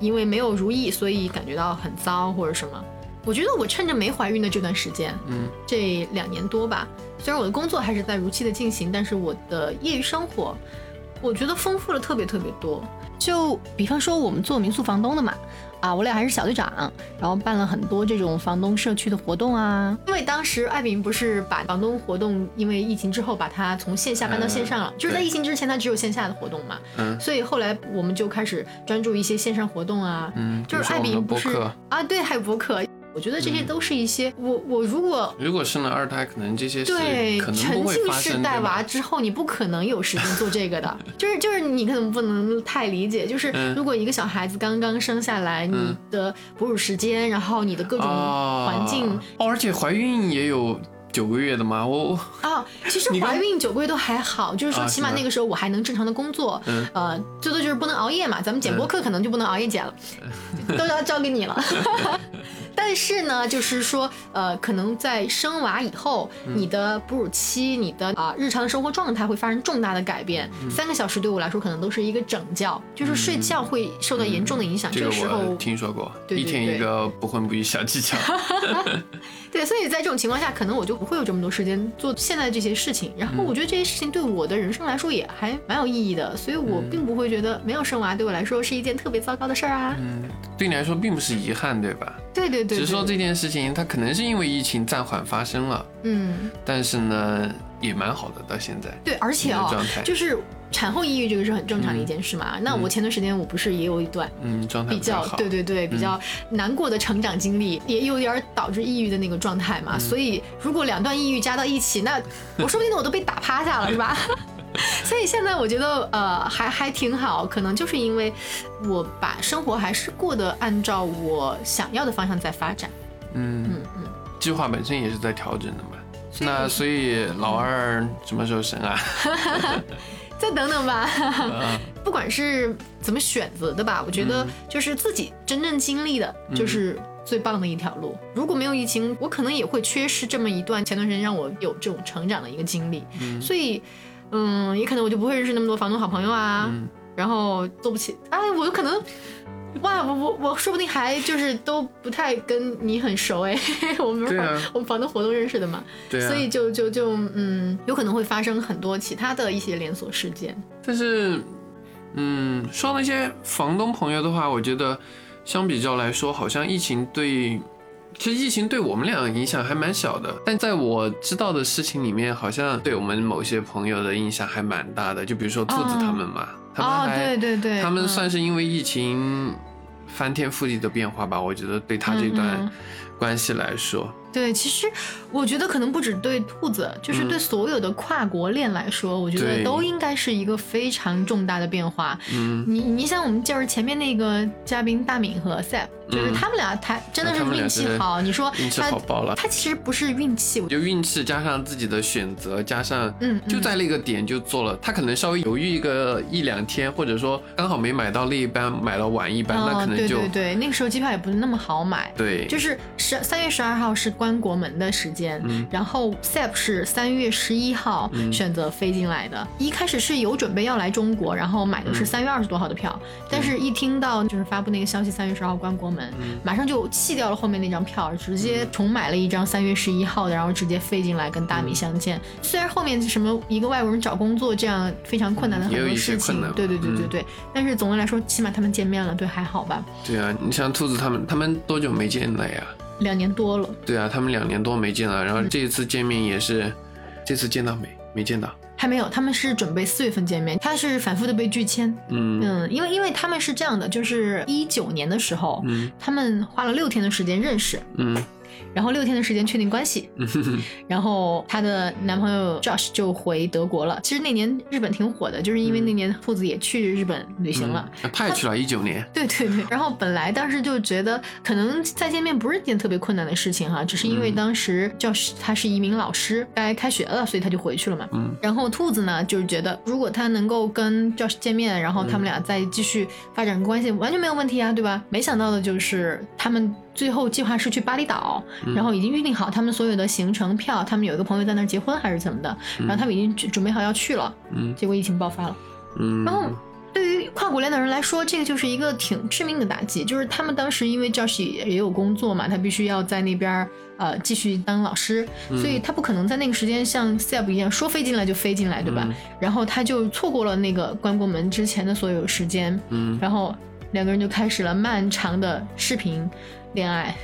因为没有如意，所以感觉到很糟或者什么。我觉得我趁着没怀孕的这段时间，嗯，这两年多吧。虽然我的工作还是在如期的进行，但是我的业余生活，我觉得丰富了特别特别多。就比方说，我们做民宿房东的嘛，啊，我俩还是小队长，然后办了很多这种房东社区的活动啊。因为当时艾饼不是把房东活动，因为疫情之后把它从线下搬到线上了，就是在疫情之前它只有线下的活动嘛，嗯，所以后来我们就开始专注一些线上活动啊，嗯，就是艾饼不是啊，对，还有博客。我觉得这些都是一些我我如果如果生了二胎，可能这些对沉浸式带娃之后，你不可能有时间做这个的。(laughs) 就是就是你可能不能太理解，就是如果一个小孩子刚刚生下来，你的哺乳时间，然后你的各种环境，哦，而且怀孕也有九个月的吗？我 (laughs) 啊，其实怀孕九个月都还好，就是说起码那个时候我还能正常的工作，呃，最多就是不能熬夜嘛。咱们剪播客可能就不能熬夜剪了，(laughs) 都要交给你了。但是呢，就是说，呃，可能在生娃以后，你的哺乳期，你的啊日常生活状态会发生重大的改变。三个小时对我来说，可能都是一个整觉，就是睡觉会受到严重的影响。这个时候听说过，一天一个不婚不育小技巧。(laughs) 对，所以在这种情况下，可能我就不会有这么多时间做现在这些事情。然后我觉得这些事情对我的人生来说也还蛮有意义的，所以我并不会觉得没有生娃对我来说是一件特别糟糕的事儿啊。嗯，对你来说并不是遗憾，对吧？对对对。只是说这件事情它可能是因为疫情暂缓发生了，嗯，但是呢也蛮好的到现在。对，而且啊，就是。产后抑郁这个是很正常的一件事嘛？那我前段时间我不是也有一段嗯状态比较对对对比较难过的成长经历，也有点导致抑郁的那个状态嘛。所以如果两段抑郁加到一起，那我说不定我都被打趴下了，是吧？(laughs) 所以现在我觉得呃还还挺好，可能就是因为我把生活还是过得按照我想要的方向在发展。嗯嗯嗯，计划本身也是在调整的嘛。那所以老二什么时候生啊？(laughs) 再等等吧。(laughs) 不管是怎么选择的吧，我觉得就是自己真正经历的，就是最棒的一条路。如果没有疫情，我可能也会缺失这么一段前段时间让我有这种成长的一个经历。所以，嗯，也可能我就不会认识那么多房东好朋友啊，然后做不起。哎，我可能。哇，我我我说不定还就是都不太跟你很熟哎，(laughs) 我们房我们房东活动认识的嘛，对，所以就就就嗯，有可能会发生很多其他的一些连锁事件。但是，嗯，说那些房东朋友的话，我觉得相比较来说，好像疫情对，其实疫情对我们俩影响还蛮小的。但在我知道的事情里面，好像对我们某些朋友的影响还蛮大的。就比如说兔子他们嘛。哦，对对对，他们算是因为疫情翻天覆地的变化吧，我觉得对他这段关系来说。对，其实我觉得可能不止对兔子，就是对所有的跨国恋来说，我觉得都应该是一个非常重大的变化。嗯，你你想，我们就是前面那个嘉宾大敏和 Sep，就是他们俩，他真的是运气好。你说运气好爆了，他其实不是运气，就运气加上自己的选择，加上嗯，就在那个点就做了。他可能稍微犹豫一个一两天，或者说刚好没买到那一班，买了晚一班，那可能就对对对，那个时候机票也不是那么好买。对，就是十三月十二号是。关国门的时间，然后 Sep 是三月十一号选择飞进来的。一开始是有准备要来中国，然后买的是三月二十多号的票，但是一听到就是发布那个消息，三月十号关国门，马上就弃掉了后面那张票，直接重买了一张三月十一号的，然后直接飞进来跟大米相见。虽然后面什么一个外国人找工作这样非常困难的很多事情，对对对对对，但是总的来说，起码他们见面了，对还好吧？对啊，你像兔子他们，他们多久没见了呀？两年多了，对啊，他们两年多没见了，然后这一次见面也是，这次见到没？没见到，还没有，他们是准备四月份见面，他是反复的被拒签，嗯。嗯，因为因为他们是这样的，就是一九年的时候，嗯，他们花了六天的时间认识，嗯。然后六天的时间确定关系，(laughs) 然后她的男朋友 Josh 就回德国了。其实那年日本挺火的，就是因为那年兔子也去日本旅行了，他也去了一九年。(laughs) 对对对。然后本来当时就觉得可能再见面不是一件特别困难的事情哈，只是因为当时 Josh 他是一名老师，该开学了，所以他就回去了嘛。嗯。然后兔子呢，就是觉得如果他能够跟 Josh 见面，然后他们俩再继续发展关系，完全没有问题啊，对吧？没想到的就是他们。最后计划是去巴厘岛，然后已经预定好他们所有的行程票，他们有一个朋友在那儿结婚还是怎么的，然后他们已经准备好要去了，结果疫情爆发了。然后对于跨国恋的人来说，这个就是一个挺致命的打击，就是他们当时因为 Josh 也有工作嘛，他必须要在那边呃继续当老师，所以他不可能在那个时间像 Seb 一样说飞进来就飞进来，对吧？然后他就错过了那个关国门之前的所有时间，然后两个人就开始了漫长的视频。恋爱，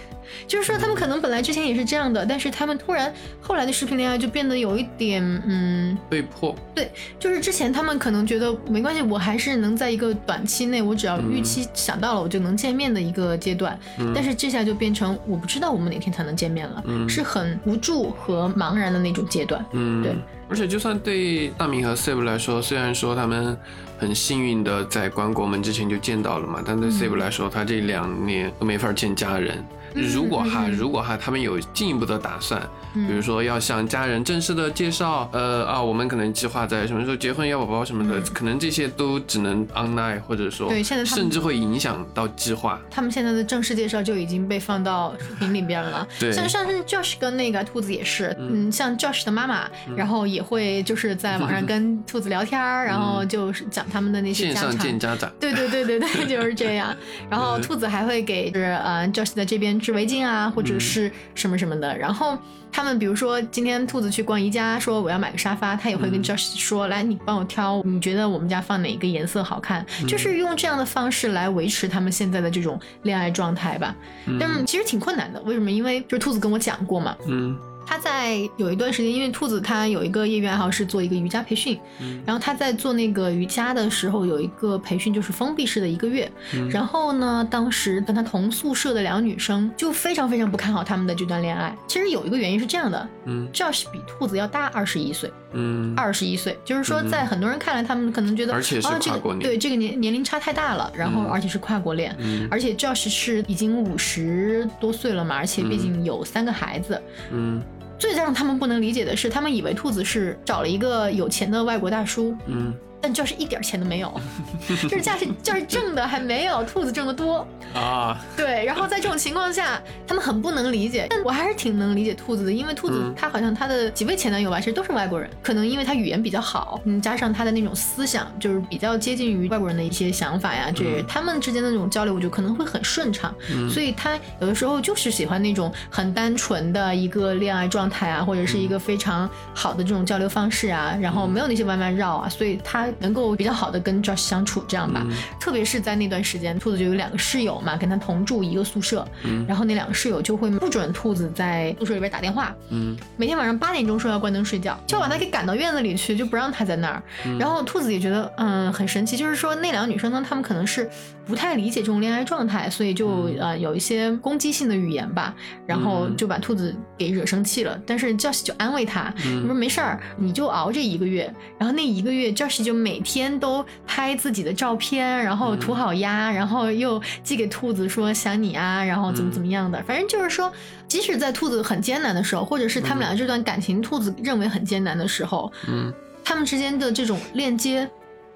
就是说他们可能本来之前也是这样的，但是他们突然后来的视频恋爱就变得有一点，嗯，被迫。对，就是之前他们可能觉得没关系，我还是能在一个短期内，我只要预期想到了，我就能见面的一个阶段。但是这下就变成我不知道我们哪天才能见面了，是很无助和茫然的那种阶段。嗯，对。而且，就算对大明和 Save 来说，虽然说他们很幸运的在关国门之前就见到了嘛，但对 Save 来说，他这两年都没法见家人。如果哈，如果哈，他们有进一步的打算，比如说要向家人正式的介绍，呃啊，我们可能计划在什么时候结婚、要宝宝什么的，可能这些都只能 online，或者说对，现在甚至会影响到计划。他们现在的正式介绍就已经被放到视频里边了。(laughs) 对，像上次 Josh 跟那个兔子也是，嗯，像 Josh 的妈妈，然后也会就是在网上跟兔子聊天，(laughs) 然后就是讲他们的那些线上见家长。对对对对对，就是这样。(laughs) 然后兔子还会给就是呃 Josh 在这边。织围巾啊，或者是什么什么的。然后他们比如说今天兔子去逛宜家，说我要买个沙发，他也会跟 Josh 说，来你帮我挑，你觉得我们家放哪个颜色好看？就是用这样的方式来维持他们现在的这种恋爱状态吧。但其实挺困难的，为什么？因为就是兔子跟我讲过嘛，嗯。他在有一段时间，因为兔子他有一个业余爱好是做一个瑜伽培训，然后他在做那个瑜伽的时候有一个培训就是封闭式的一个月，然后呢，当时跟他同宿舍的两个女生就非常非常不看好他们的这段恋爱。其实有一个原因是这样的，嗯，Josh 比兔子要大二十一岁，嗯，二十一岁，就是说在很多人看来，他们可能觉得而且是跨国对这个年年龄差太大了，然后而且是跨国恋，而且 Josh 是已经五十多岁了嘛，而且毕竟有三个孩子，嗯。最让他们不能理解的是，他们以为兔子是找了一个有钱的外国大叔。嗯。但就是一点钱都没有，(laughs) 就是价是就是挣的还没有兔子挣的多啊。(laughs) 对，然后在这种情况下，他们很不能理解。但我还是挺能理解兔子的，因为兔子他好像他的几位前男友吧，其实都是外国人。可能因为他语言比较好，嗯，加上他的那种思想，就是比较接近于外国人的一些想法呀，这他们之间的那种交流，我觉得可能会很顺畅。所以他有的时候就是喜欢那种很单纯的一个恋爱状态啊，或者是一个非常好的这种交流方式啊，然后没有那些弯弯绕啊，所以他。能够比较好的跟 Josh 相处，这样吧。特别是在那段时间，兔子就有两个室友嘛，跟他同住一个宿舍。嗯。然后那两个室友就会不准兔子在宿舍里边打电话。嗯。每天晚上八点钟说要关灯睡觉，就要把他给赶到院子里去，就不让他在那儿。然后兔子也觉得嗯很神奇，就是说那两个女生呢，她们可能是不太理解这种恋爱状态，所以就呃有一些攻击性的语言吧，然后就把兔子给惹生气了。但是 Josh 就安慰他，说没事儿，你就熬这一个月。然后那一个月，Josh 就每天都拍自己的照片，然后涂好鸦，然后又寄给兔子说想你啊，然后怎么怎么样的，反正就是说，即使在兔子很艰难的时候，或者是他们俩这段感情兔子认为很艰难的时候，嗯，他们之间的这种链接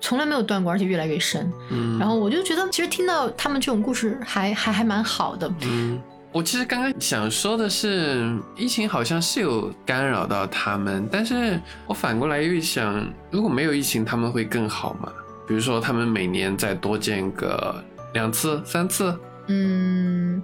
从来没有断过，而且越来越深。嗯，然后我就觉得，其实听到他们这种故事还还还蛮好的。嗯。我其实刚刚想说的是，疫情好像是有干扰到他们，但是我反过来又想，如果没有疫情，他们会更好吗？比如说，他们每年再多见个两次、三次？嗯。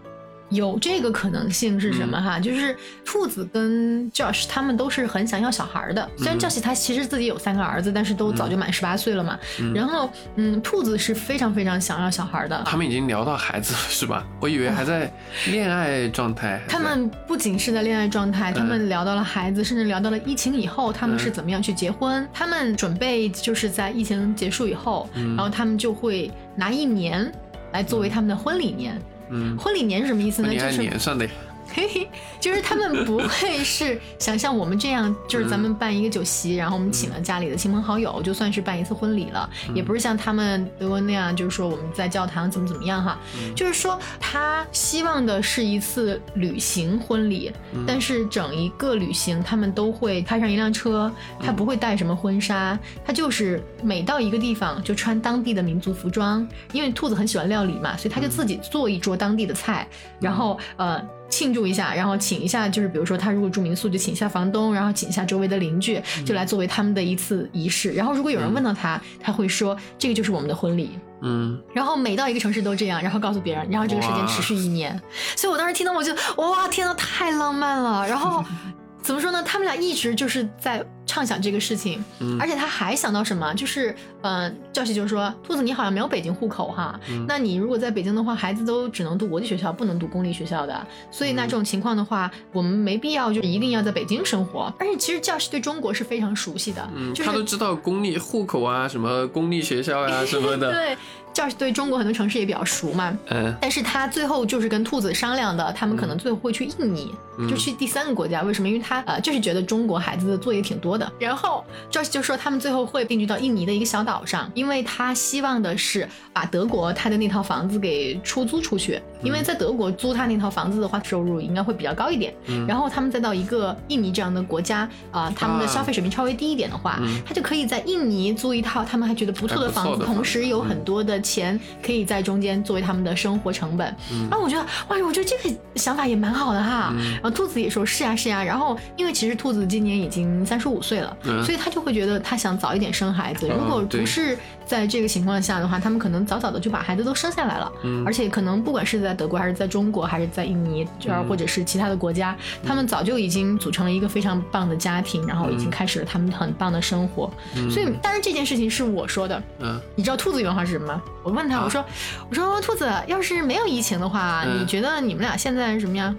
有这个可能性是什么哈？就是兔子跟 Josh 他们都是很想要小孩的。虽然 Josh 他其实自己有三个儿子，但是都早就满十八岁了嘛。然后，嗯，兔子是非常非常想要小孩的。他们已经聊到孩子了是吧？我以为还在 (laughs) 恋爱状态。他们不仅是在恋爱状态，他们聊到了孩子，甚至聊到了疫情以后他们是怎么样去结婚。他们准备就是在疫情结束以后，然后他们就会拿一年来作为他们的婚礼年。嗯，婚礼年是什么意思呢？就是年上的。嘿嘿，就是他们不会是想像我们这样，就是咱们办一个酒席，然后我们请了家里的亲朋好友，就算是办一次婚礼了。也不是像他们德国那样，就是说我们在教堂怎么怎么样哈。就是说他希望的是一次旅行婚礼，但是整一个旅行他们都会开上一辆车，他不会带什么婚纱，他就是每到一个地方就穿当地的民族服装，因为兔子很喜欢料理嘛，所以他就自己做一桌当地的菜，然后呃。庆祝一下，然后请一下，就是比如说他如果住民宿，就请一下房东，然后请一下周围的邻居，就来作为他们的一次仪式。然后如果有人问到他，他会说这个就是我们的婚礼。嗯，然后每到一个城市都这样，然后告诉别人，然后这个时间持续一年。所以我当时听到，我就哇，天呐，太浪漫了。然后。(laughs) 怎么说呢？他们俩一直就是在畅想这个事情，而且他还想到什么？就是，嗯，教习就是说，兔子你好像没有北京户口哈，那你如果在北京的话，孩子都只能读国际学校，不能读公立学校的。所以那这种情况的话，我们没必要就一定要在北京生活。而且其实教师对中国是非常熟悉的，他都知道公立户口啊，什么公立学校呀什么的。(laughs) 对。Josh 对中国很多城市也比较熟嘛，嗯，但是他最后就是跟兔子商量的，他们可能最后会去印尼，就去第三个国家。为什么？因为他呃，就是觉得中国孩子的作业挺多的。然后 Josh 就说他们最后会定居到印尼的一个小岛上，因为他希望的是把德国他的那套房子给出租出去，因为在德国租他那套房子的话，收入应该会比较高一点。然后他们再到一个印尼这样的国家啊，他们的消费水平稍微低一点的话，他就可以在印尼租一套他们还觉得不错的房子，同时有很多的。钱可以在中间作为他们的生活成本，然后我觉得，哇，我觉得这个想法也蛮好的哈。然后兔子也说是呀是呀。然后因为其实兔子今年已经三十五岁了，所以他就会觉得他想早一点生孩子。如果不是在这个情况下的话，他们可能早早的就把孩子都生下来了。而且可能不管是在德国还是在中国还是在印尼这儿或者是其他的国家，他们早就已经组成了一个非常棒的家庭，然后已经开始了他们很棒的生活。所以当然这件事情是我说的，嗯，你知道兔子原话是什么吗？我问他，我说，我说兔子，要是没有疫情的话，你觉得你们俩现在什么样？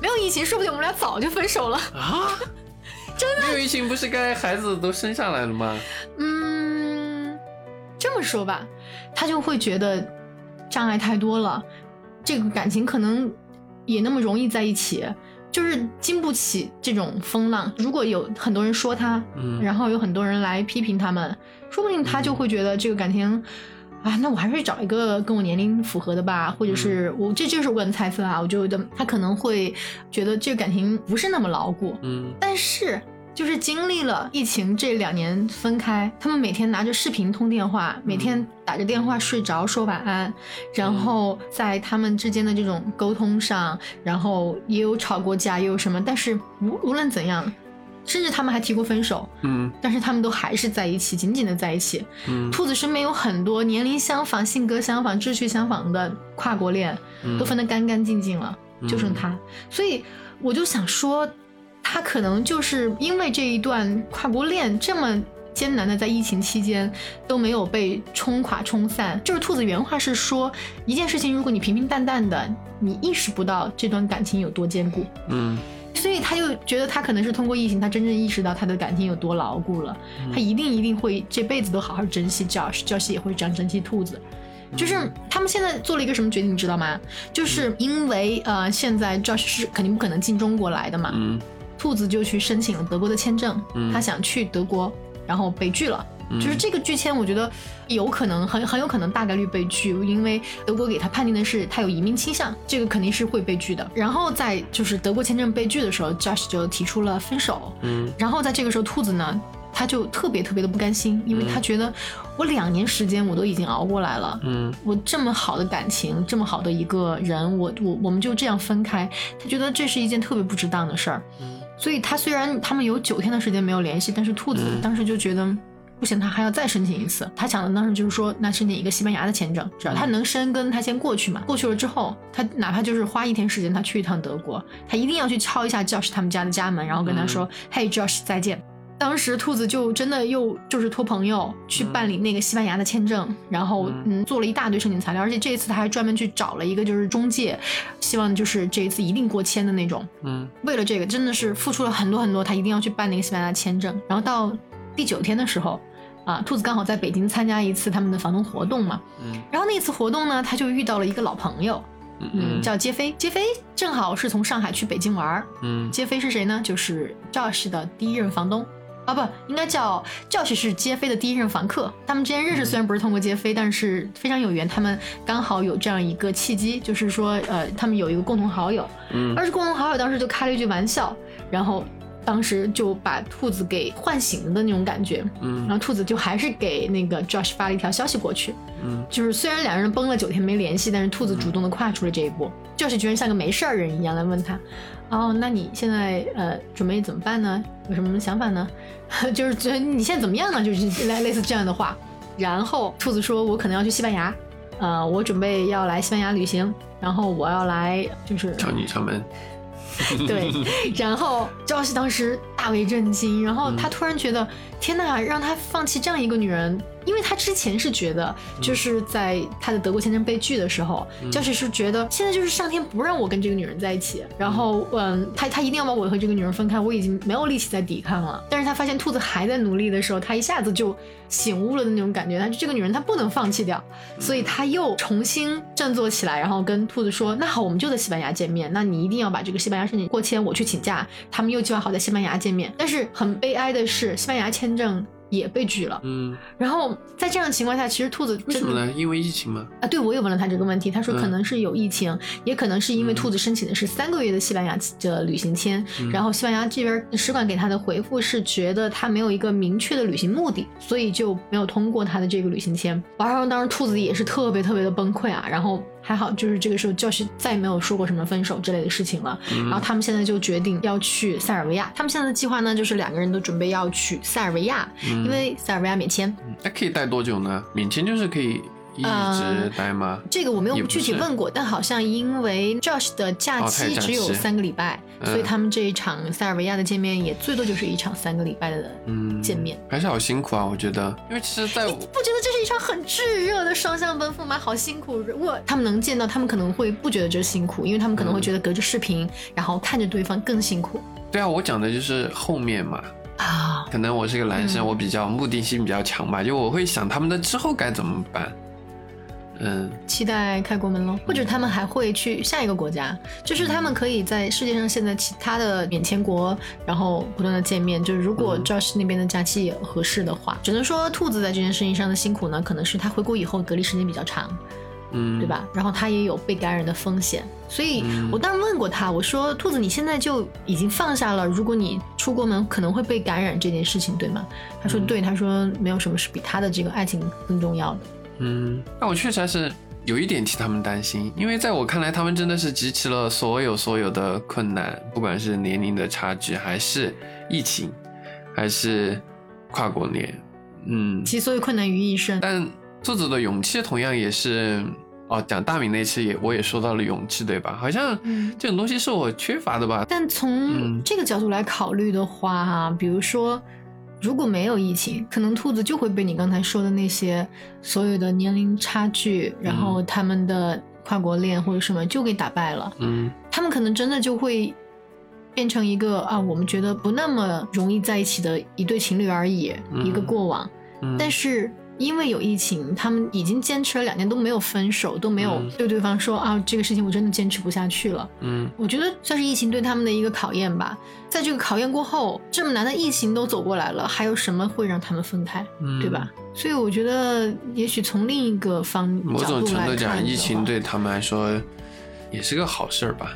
没有疫情，说不定我们俩早就分手了啊！(laughs) 真的？没有疫情不是该孩子都生下来了吗？嗯，这么说吧，他就会觉得障碍太多了，这个感情可能也那么容易在一起，就是经不起这种风浪。如果有很多人说他，嗯，然后有很多人来批评他们，说不定他就会觉得这个感情。啊，那我还是找一个跟我年龄符合的吧，或者是我这就是我个人猜测啊，我觉得他可能会觉得这个感情不是那么牢固，嗯，但是就是经历了疫情这两年分开，他们每天拿着视频通电话，每天打着电话睡着说晚安，然后在他们之间的这种沟通上，然后也有吵过架，也有什么，但是无无论怎样。甚至他们还提过分手，嗯，但是他们都还是在一起，紧紧的在一起。嗯，兔子身边有很多年龄相仿、性格相仿、志趣相仿的跨国恋，都分得干干净净了，就剩他。所以我就想说，他可能就是因为这一段跨国恋这么艰难的在疫情期间都没有被冲垮、冲散。就是兔子原话是说，一件事情如果你平平淡淡的，你意识不到这段感情有多坚固。嗯。所以他就觉得他可能是通过疫情，他真正意识到他的感情有多牢固了。他一定一定会这辈子都好好珍惜 Josh，Josh 也会这样珍惜兔子。就是他们现在做了一个什么决定，你知道吗？就是因为呃，现在 Josh 是肯定不可能进中国来的嘛，兔子就去申请了德国的签证，他想去德国，然后被拒了。就是这个拒签，我觉得有可能很很有可能大概率被拒，因为德国给他判定的是他有移民倾向，这个肯定是会被拒的。然后在就是德国签证被拒的时候，Josh 就提出了分手。嗯，然后在这个时候，兔子呢，他就特别特别的不甘心，因为他觉得我两年时间我都已经熬过来了，嗯，我这么好的感情，这么好的一个人，我我我们就这样分开，他觉得这是一件特别不值当的事儿。嗯，所以他虽然他们有九天的时间没有联系，但是兔子当时就觉得。不行，他还要再申请一次。他想的当时就是说，那申请一个西班牙的签证，只要他能申根，他先过去嘛。过去了之后，他哪怕就是花一天时间，他去一趟德国，他一定要去敲一下 Josh 他们家的家门，然后跟他说：“嘿，Josh，再见。”当时兔子就真的又就是托朋友去办理那个西班牙的签证，然后嗯。做了一大堆申请材料，而且这一次他还专门去找了一个就是中介，希望就是这一次一定过签的那种。嗯，为了这个真的是付出了很多很多，他一定要去办那个西班牙签证，然后到。第九天的时候，啊，兔子刚好在北京参加一次他们的房东活动嘛，嗯，然后那次活动呢，他就遇到了一个老朋友，嗯，叫杰飞，杰飞正好是从上海去北京玩儿，嗯，杰飞是谁呢？就是 Josh 的第一任房东，啊，不，应该叫 Josh 是杰飞的第一任房客，他们之间认识虽然不是通过杰飞，但是非常有缘，他们刚好有这样一个契机，就是说，呃，他们有一个共同好友，嗯，而是共同好友当时就开了一句玩笑，然后。当时就把兔子给唤醒了的那种感觉，嗯，然后兔子就还是给那个 Josh 发了一条消息过去，嗯，就是虽然两人崩了九天没联系，但是兔子主动的跨出了这一步，Josh 居然像个没事儿人一样来问他，哦，那你现在呃准备怎么办呢？有什么想法呢？(laughs) 就是觉得你现在怎么样呢？就是类类似这样的话，然后兔子说，我可能要去西班牙，呃，我准备要来西班牙旅行，然后我要来就是找你敲门。对，(laughs) 然后 Josh 当时大为震惊，然后他突然觉得，天哪，让他放弃这样一个女人。因为他之前是觉得，就是在他的德国签证被拒的时候，就是是觉得现在就是上天不让我跟这个女人在一起，然后嗯，他他一定要把我和这个女人分开，我已经没有力气再抵抗了。但是他发现兔子还在努力的时候，他一下子就醒悟了的那种感觉，他这个女人他不能放弃掉，所以他又重新振作起来，然后跟兔子说：“那好，我们就在西班牙见面，那你一定要把这个西班牙申请过签，我去请假。”他们又计划好在西班牙见面，但是很悲哀的是，西班牙签证。也被拒了，嗯，然后在这样的情况下，其实兔子为什么呢？因为疫情吗？啊，对，我也问了他这个问题，他说可能是有疫情，也可能是因为兔子申请的是三个月的西班牙的旅行签，然后西班牙这边使馆给他的回复是觉得他没有一个明确的旅行目的，所以就没有通过他的这个旅行签。然后当时兔子也是特别特别的崩溃啊，然后。还好，就是这个时候教师再也没有说过什么分手之类的事情了。然后他们现在就决定要去塞尔维亚。他们现在的计划呢，就是两个人都准备要去塞尔维亚，因为塞尔维亚免签。那可以待多久呢？免签就是可以一直待吗？这个我没有具体问过，但好像因为 Josh 的假期只有三个礼拜，所以他们这一场塞尔维亚的见面也最多就是一场三个礼拜的见面。还是好辛苦啊，我觉得，因为其实在我不觉得这是一场很炙热的双向奔赴吗？好辛苦。如果他们能见到，他们可能会不觉得这辛苦，因为他们可能会觉得隔着视频，然后看着对方更辛苦。对啊，我讲的就是后面嘛。啊，可能我是个男生，我比较目的性比较强吧，就我会想他们的之后该怎么办。嗯，期待开国门喽，或者他们还会去下一个国家，就是他们可以在世界上现在其他的免签国，然后不断的见面。就是如果 Josh 那边的假期也合适的话，只能说兔子在这件事情上的辛苦呢，可能是他回国以后隔离时间比较长。嗯，对吧？然后他也有被感染的风险，所以我当时问过他，我说：“兔子，你现在就已经放下了，如果你出国门可能会被感染这件事情，对吗？”他说：“对。”他说：“没有什么是比他的这个爱情更重要的。”嗯，但我确实还是有一点替他们担心，因为在我看来，他们真的是集齐了所有所有的困难，不管是年龄的差距，还是疫情，还是跨国年，嗯，集所有困难于一身，但。作者的勇气同样也是哦，讲大明那次也我也说到了勇气，对吧？好像这种东西是我缺乏的吧。但从这个角度来考虑的话，哈，比如说如果没有疫情，可能兔子就会被你刚才说的那些所有的年龄差距，然后他们的跨国恋或者什么就给打败了。嗯，他们可能真的就会变成一个啊，我们觉得不那么容易在一起的一对情侣而已，一个过往。但是。因为有疫情，他们已经坚持了两年都没有分手，都没有对对方说啊，这个事情我真的坚持不下去了。嗯，我觉得算是疫情对他们的一个考验吧。在这个考验过后，这么难的疫情都走过来了，还有什么会让他们分开？嗯对吧？所以我觉得，也许从另一个方某种程度讲，疫情对他们来说也是个好事儿吧。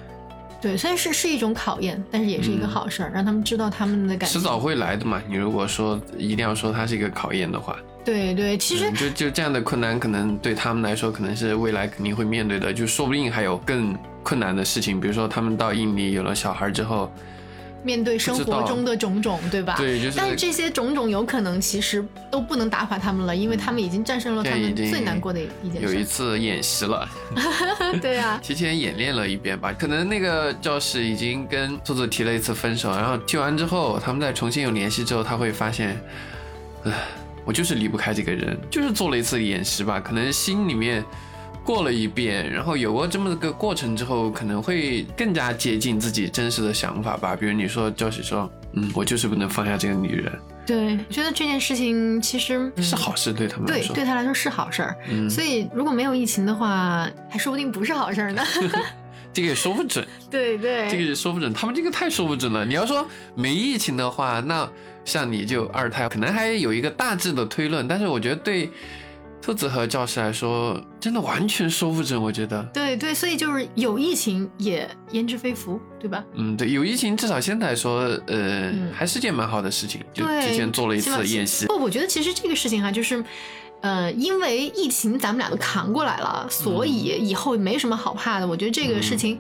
对，虽然是是一种考验，但是也是一个好事儿，让他们知道他们的感迟早会来的嘛。你如果说一定要说它是一个考验的话。对对，其实就就这样的困难，可能对他们来说，可能是未来肯定会面对的，就说不定还有更困难的事情，比如说他们到印尼有了小孩之后，面对生活中的种种，对吧？对，就是。但是这些种种有可能其实都不能打垮他们了，因为他们已经战胜了他们最难过的一件事。有一次演习了，(laughs) 对啊，提前演练了一遍吧。可能那个教室已经跟兔子提了一次分手，然后提完之后，他们再重新有联系之后，他会发现，唉。我就是离不开这个人，就是做了一次演习吧，可能心里面过了一遍，然后有过这么个过程之后，可能会更加接近自己真实的想法吧。比如你说就是说，嗯，我就是不能放下这个女人。对，我觉得这件事情其实是好事，对他们对对他来说是好事儿。嗯，所以如果没有疫情的话，还说不定不是好事儿呢。(laughs) (laughs) 这个也说不准。对对，这个也说不准，他们这个太说不准了。你要说没疫情的话，那。像你就二胎，可能还有一个大致的推论，但是我觉得对兔子和教师来说，真的完全说不准。我觉得，对对，所以就是有疫情也焉知非福，对吧？嗯，对，有疫情至少现在来说，呃，还是件蛮好的事情。就提前做了一次演习。不，我觉得其实这个事情哈，就是，呃，因为疫情咱们俩都扛过来了，所以以后没什么好怕的。我觉得这个事情。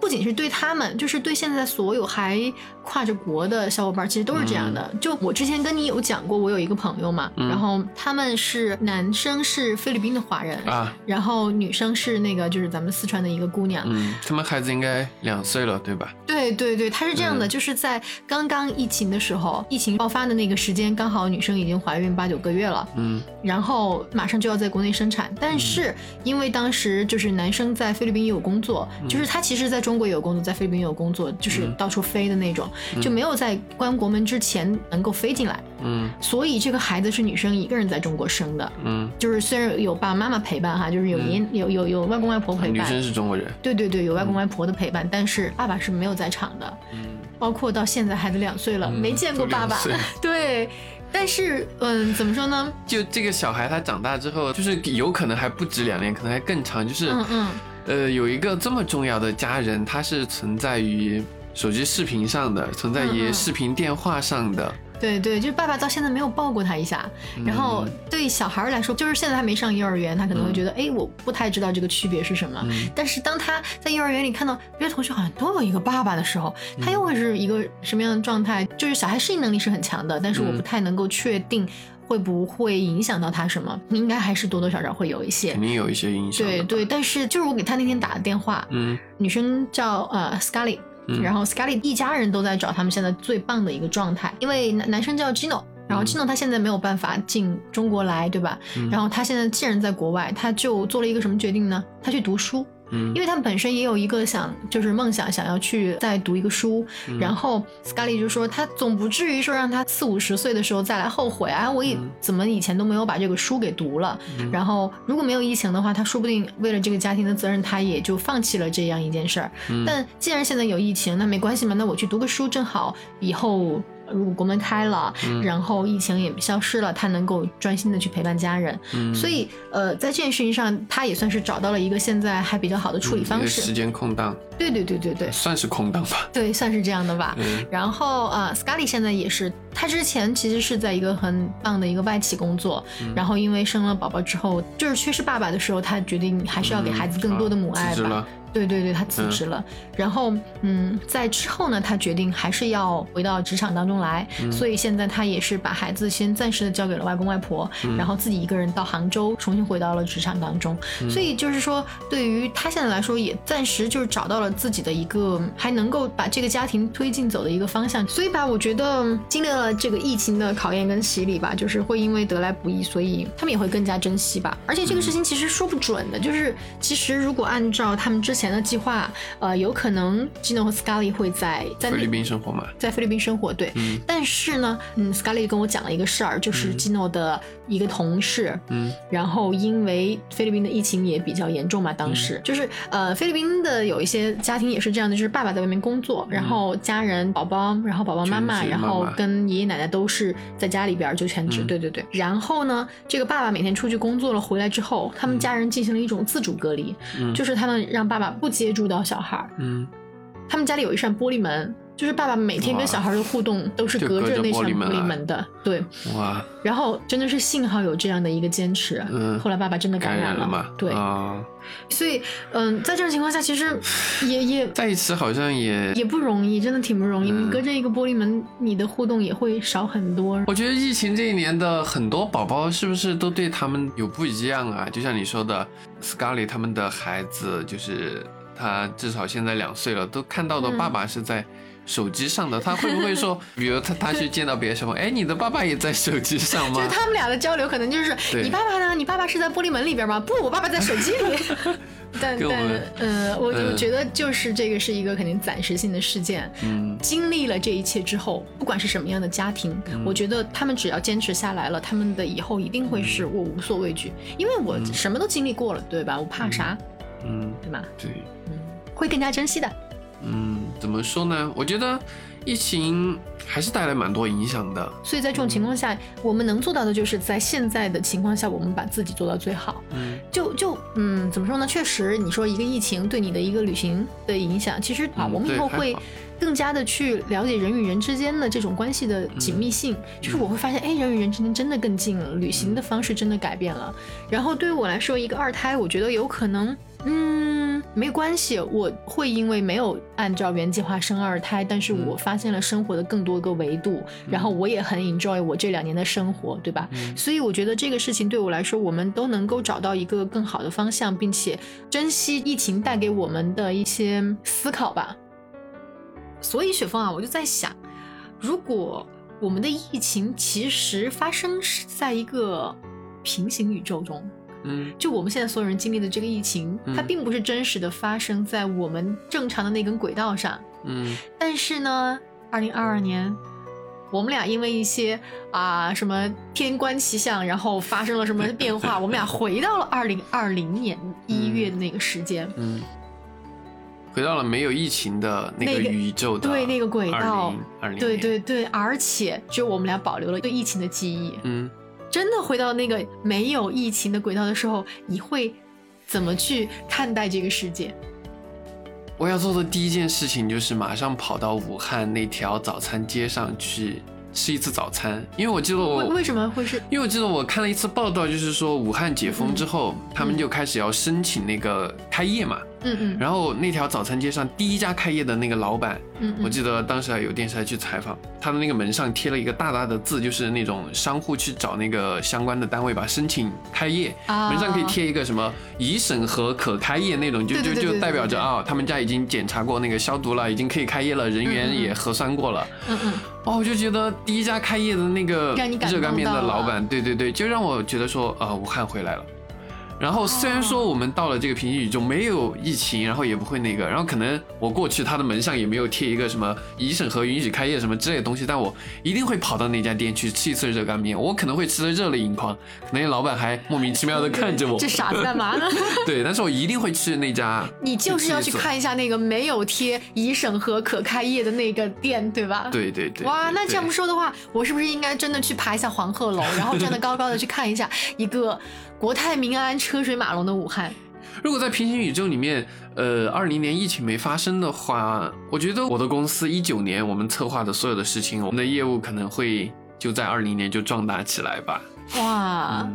不仅是对他们，就是对现在所有还跨着国的小伙伴，其实都是这样的。就我之前跟你有讲过，我有一个朋友嘛，然后他们是男生是菲律宾的华人啊，然后女生是那个就是咱们四川的一个姑娘，嗯，他们孩子应该两岁了，对吧？对对对，他是这样的，就是在刚刚疫情的时候，疫情爆发的那个时间，刚好女生已经怀孕八九个月了，嗯，然后马上就要在国内生产，但是因为当时就是男生在菲律宾也有工作，就是他其实在。在中国有工作，在菲律宾有工作，就是到处飞的那种，就没有在关国门之前能够飞进来。嗯，所以这个孩子是女生一个人在中国生的。嗯，就是虽然有爸爸妈妈陪伴哈，就是有爷有有有外公外婆陪伴。女生是中国人。对对对，有外公外婆的陪伴，但是爸爸是没有在场的。嗯，包括到现在孩子两岁了，没见过爸爸。对，但是嗯，怎么说呢？就这个小孩他长大之后，就是有可能还不止两年，可能还更长。就是嗯嗯。呃，有一个这么重要的家人，他是存在于手机视频上的，存在于视频电话上的。对对，就是爸爸到现在没有抱过他一下。然后对小孩来说，就是现在还没上幼儿园，他可能会觉得，哎，我不太知道这个区别是什么。但是当他在幼儿园里看到别的同学好像都有一个爸爸的时候，他又会是一个什么样的状态？就是小孩适应能力是很强的，但是我不太能够确定。会不会影响到他什么？应该还是多多少少会有一些，肯定有一些影响。对对，但是就是我给他那天打的电话，嗯，女生叫呃 Scully，然后 Scully 一家人都在找他们现在最棒的一个状态，因为男男生叫 Gino，然后 Gino 他现在没有办法进中国来，对吧？然后他现在既然在国外，他就做了一个什么决定呢？他去读书。嗯，因为他们本身也有一个想，就是梦想，想要去再读一个书。然后 Scully 就说，他总不至于说让他四五十岁的时候再来后悔啊，我以怎么以前都没有把这个书给读了。然后如果没有疫情的话，他说不定为了这个家庭的责任，他也就放弃了这样一件事儿。但既然现在有疫情，那没关系嘛，那我去读个书，正好以后。如果国门开了，然后疫情也消失了，他能够专心的去陪伴家人。所以，呃，在这件事情上，他也算是找到了一个现在还比较好的处理方式。时间空档。对对对对对，算是空档吧。(laughs) 对，算是这样的吧。然后，呃，Scully 现在也是，他之前其实是在一个很棒的一个外企工作，然后因为生了宝宝之后，就是缺失爸爸的时候，他决定还是要给孩子更多的母爱吧。对对对，他辞职了，然后嗯，在之后呢，他决定还是要回到职场当中来，所以现在他也是把孩子先暂时的交给了外公外婆，然后自己一个人到杭州重新回到了职场当中。所以就是说，对于他现在来说，也暂时就是找到了自己的一个还能够把这个家庭推进走的一个方向。所以吧，我觉得经历了这个疫情的考验跟洗礼吧，就是会因为得来不易，所以他们也会更加珍惜吧。而且这个事情其实说不准的，就是其实如果按照他们之前的计划，呃，有可能 Gino 和 Scully 会在在菲律宾生活嘛？在菲律宾生活，对。嗯。但是呢，嗯，Scully 跟我讲了一个事儿，就是 Gino 的一个同事，嗯，然后因为菲律宾的疫情也比较严重嘛，当时就是呃，菲律宾的有一些家庭也是这样的，就是爸爸在外面工作，然后家人、宝宝，然后宝宝妈妈，然后跟爷爷奶奶都是在家里边就全职，对对对。然后呢，这个爸爸每天出去工作了，回来之后，他们家人进行了一种自主隔离，就是他们让爸爸不接触到小孩嗯，他们家里有一扇玻璃门。就是爸爸每天跟小孩的互动都是隔着那扇玻璃门的，对。哇！然后真的是幸好有这样的一个坚持，嗯。后来爸爸真的感染了嘛？对啊。所以，嗯，在这种情况下，其实也也 (laughs) 在一起好像也也不容易，真的挺不容易。你隔着一个玻璃门，你的互动也会少很多。我觉得疫情这一年的很多宝宝是不是都对他们有不一样啊？就像你说的，Scully 他们的孩子，就是他至少现在两岁了，都看到的爸爸是在。手机上的他会不会说，(laughs) 比如他他去见到别的小朋友，哎，你的爸爸也在手机上吗？(laughs) 就是他们俩的交流可能就是，你爸爸呢？你爸爸是在玻璃门里边吗？不，我爸爸在手机里。(laughs) 但但呃，我我觉得就是这个是一个肯定暂时性的事件。嗯，经历了这一切之后，不管是什么样的家庭，我觉得他们只要坚持下来了，他们的以后一定会是我无所畏惧，因为我什么都经历过了，对吧？我怕啥？嗯，对吧？对，嗯，会更加珍惜的。嗯，怎么说呢？我觉得疫情还是带来蛮多影响的。所以在这种情况下，我们能做到的就是在现在的情况下，我们把自己做到最好。嗯，就就嗯，怎么说呢？确实，你说一个疫情对你的一个旅行的影响，其实啊，我们以后会更加的去了解人与人之间的这种关系的紧密性。就是我会发现，哎，人与人之间真的更近了，旅行的方式真的改变了。然后对于我来说，一个二胎，我觉得有可能。嗯，没关系，我会因为没有按照原计划生二胎，但是我发现了生活的更多个维度，然后我也很 enjoy 我这两年的生活，对吧？所以我觉得这个事情对我来说，我们都能够找到一个更好的方向，并且珍惜疫情带给我们的一些思考吧。所以雪峰啊，我就在想，如果我们的疫情其实发生是在一个平行宇宙中。嗯，就我们现在所有人经历的这个疫情，它并不是真实的发生在我们正常的那根轨道上。嗯，但是呢，二零二二年，我们俩因为一些啊什么天官奇象，然后发生了什么 (laughs) 变化，我们俩回到了二零二零年一月的那个时间。嗯，回到了没有疫情的那个宇宙的对那个轨道。对对对，而且就我们俩保留了对疫情的记忆。嗯。真的回到那个没有疫情的轨道的时候，你会怎么去看待这个世界？我要做的第一件事情就是马上跑到武汉那条早餐街上去吃一次早餐，因为我记得我为什么会是？因为我记得我看了一次报道，就是说武汉解封之后，他们就开始要申请那个开业嘛，嗯嗯。然后那条早餐街上第一家开业的那个老板，嗯，我记得当时还有电视台去采访，他的那个门上贴了一个大大的字，就是那种商户去找那个相关的单位吧，申请开业，门上可以贴一个什么已审核可开业那种，就就就代表着啊，他们家已经检查过那个消毒了，已经可以开业了，人员也核酸过了。嗯嗯。哦，我就觉得第一家开业的那个热干面的老板，对对对，就让我觉得说，啊，武汉回来了。然后虽然说我们到了这个平行宇宙没有疫情，然后也不会那个，然后可能我过去他的门上也没有贴一个什么已审核允许开业什么之类的东西，但我一定会跑到那家店去吃一次热干面，我可能会吃的热泪盈眶，可能老板还莫名其妙的看着我，这傻子干嘛呢？对，但是我一定会去那家。你就是要去看一下那个没有贴已审核可开业的那个店，对吧？对对对。哇，那这样说的话，我是不是应该真的去爬一下黄鹤楼，然后站得高高的去看一下一个？国泰民安、车水马龙的武汉。如果在平行宇宙里面，呃，二零年疫情没发生的话，我觉得我的公司一九年我们策划的所有的事情，我们的业务可能会就在二零年就壮大起来吧。哇！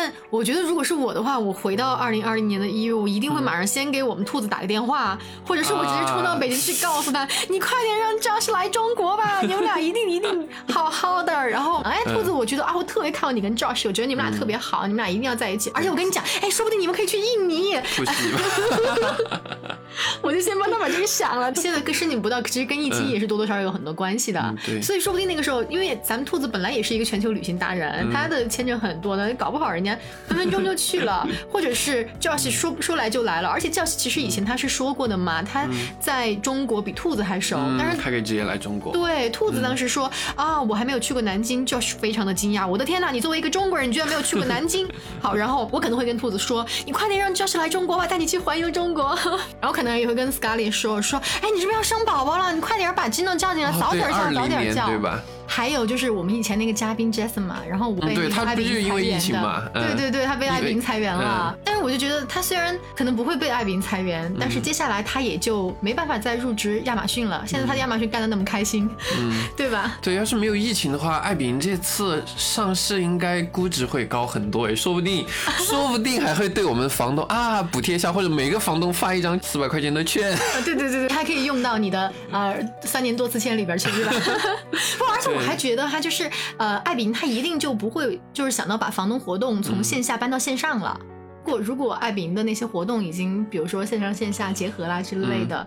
但我觉得，如果是我的话，我回到二零二零年的一月，我一定会马上先给我们兔子打个电话，或者是我直接冲到北京去告诉他，你快点让 Josh 来中国吧，(laughs) 你们俩一定一定好好的。然后，哎，兔子，我觉得啊，我特别看好你跟 Josh，我觉得你们俩特别好，你们俩一定要在一起。而且我跟你讲，哎，说不定你们可以去印尼。不行。(laughs) (laughs) 我就先帮他把这个想了。现在跟申请不到，其实跟疫情也是多多少少有很多关系的。对。所以说不定那个时候，因为咱们兔子本来也是一个全球旅行达人，他的签证很多的，搞不好人家分分钟就。就去了，(laughs) 或者是 Josh 说说来就来了，而且 Josh 其实以前他是说过的嘛，他在中国比兔子还熟，但是他可以直接来中国。对，兔子当时说啊，我还没有去过南京，Josh 非常的惊讶，我的天呐，你作为一个中国人，你居然没有去过南京？(laughs) 好，然后我可能会跟兔子说，你快点让 Josh 来中国吧，带你去环游中国。然后可能也会跟 Scarlett 说说，哎，你是不是要生宝宝了？你快点把金诺叫进来，早点叫，早点叫，对吧？还有就是我们以前那个嘉宾 Jason 嘛，然后我被他艾宾裁员的，对对对，他被艾宾裁员了。但是我就觉得他虽然可能不会被艾宾裁员，但是接下来他也就没办法再入职亚马逊了。现在他亚马逊干的那么开心，嗯，(laughs) 对吧？对，要是没有疫情的话，艾宾这次上市应该估值会高很多哎，说不定 (laughs) 说不定还会对我们房东啊补贴一下，或者每个房东发一张四百块钱的券。对对对对，还可以用到你的呃三年多次签里边去，对吧？(laughs) 不，而且我。我还觉得他就是，呃，艾比他一定就不会就是想到把房东活动从线下搬到线上了。如果如果艾比的那些活动已经，比如说线上线下结合啦之类的，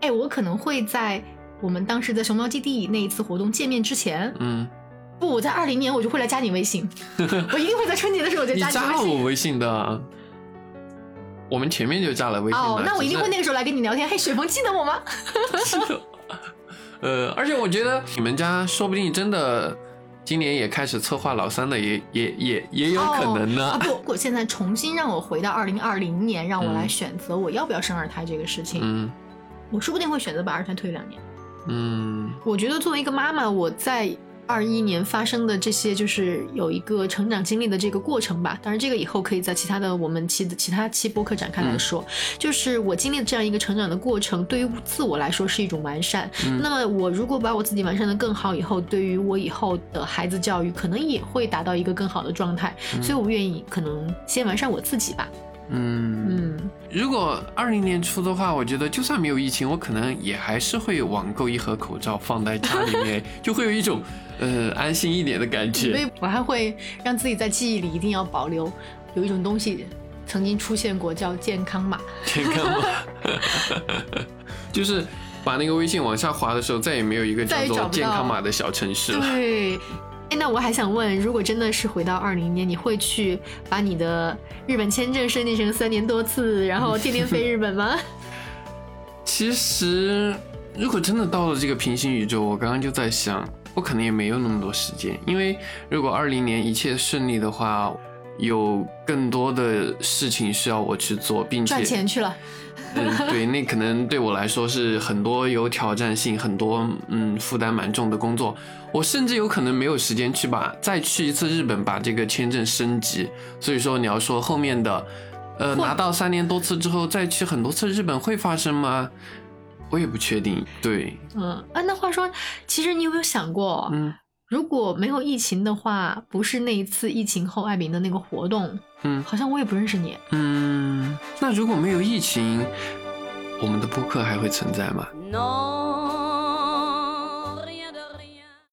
哎，我可能会在我们当时在熊猫基地那一次活动见面之前，嗯，不，我在二零年我就会来加你微信，(laughs) 我一定会在春节的时候就加你微信。你加了我微信的，我们前面就加了微信。哦，那我一定会那个时候来跟你聊天。嘿，雪峰记得我吗？(laughs) (laughs) 呃，而且我觉得你们家说不定真的今年也开始策划老三的，也也也也有可能呢。不，(laughs) 如果现在重新让我回到二零二零年，让我来选择我要不要生二胎这个事情，嗯，我说不定会选择把二胎推两年。嗯，我觉得作为一个妈妈，我在。二一年发生的这些，就是有一个成长经历的这个过程吧。当然，这个以后可以在其他的我们期的其他期播客展开来说。就是我经历的这样一个成长的过程，对于自我来说是一种完善。那么，我如果把我自己完善的更好以后，对于我以后的孩子教育，可能也会达到一个更好的状态。所以我愿意可能先完善我自己吧。嗯嗯，如果二零年初的话，我觉得就算没有疫情，我可能也还是会网购一盒口罩放在家里面，(laughs) 就会有一种呃安心一点的感觉。所以我还会让自己在记忆里一定要保留有一种东西曾经出现过，叫健康码。健康码，(laughs) 就是把那个微信往下滑的时候，再也没有一个叫做健康码的小城市了。对。哎那我还想问，如果真的是回到二零年，你会去把你的日本签证申请成三年多次，然后天天飞日本吗？(laughs) 其实，如果真的到了这个平行宇宙，我刚刚就在想，我可能也没有那么多时间，因为如果二零年一切顺利的话，有更多的事情需要我去做，并且赚钱去了。嗯，对，那可能对我来说是很多有挑战性、很多嗯负担蛮重的工作。我甚至有可能没有时间去把再去一次日本，把这个签证升级。所以说，你要说后面的，呃，拿到三年多次之后再去很多次日本会发生吗？我也不确定。对，嗯，啊，那话说，其实你有没有想过，嗯，如果没有疫情的话，不是那一次疫情后艾明的那个活动，嗯好像我也不认识你。嗯，那如果没有疫情，我们的播客还会存在吗？Non,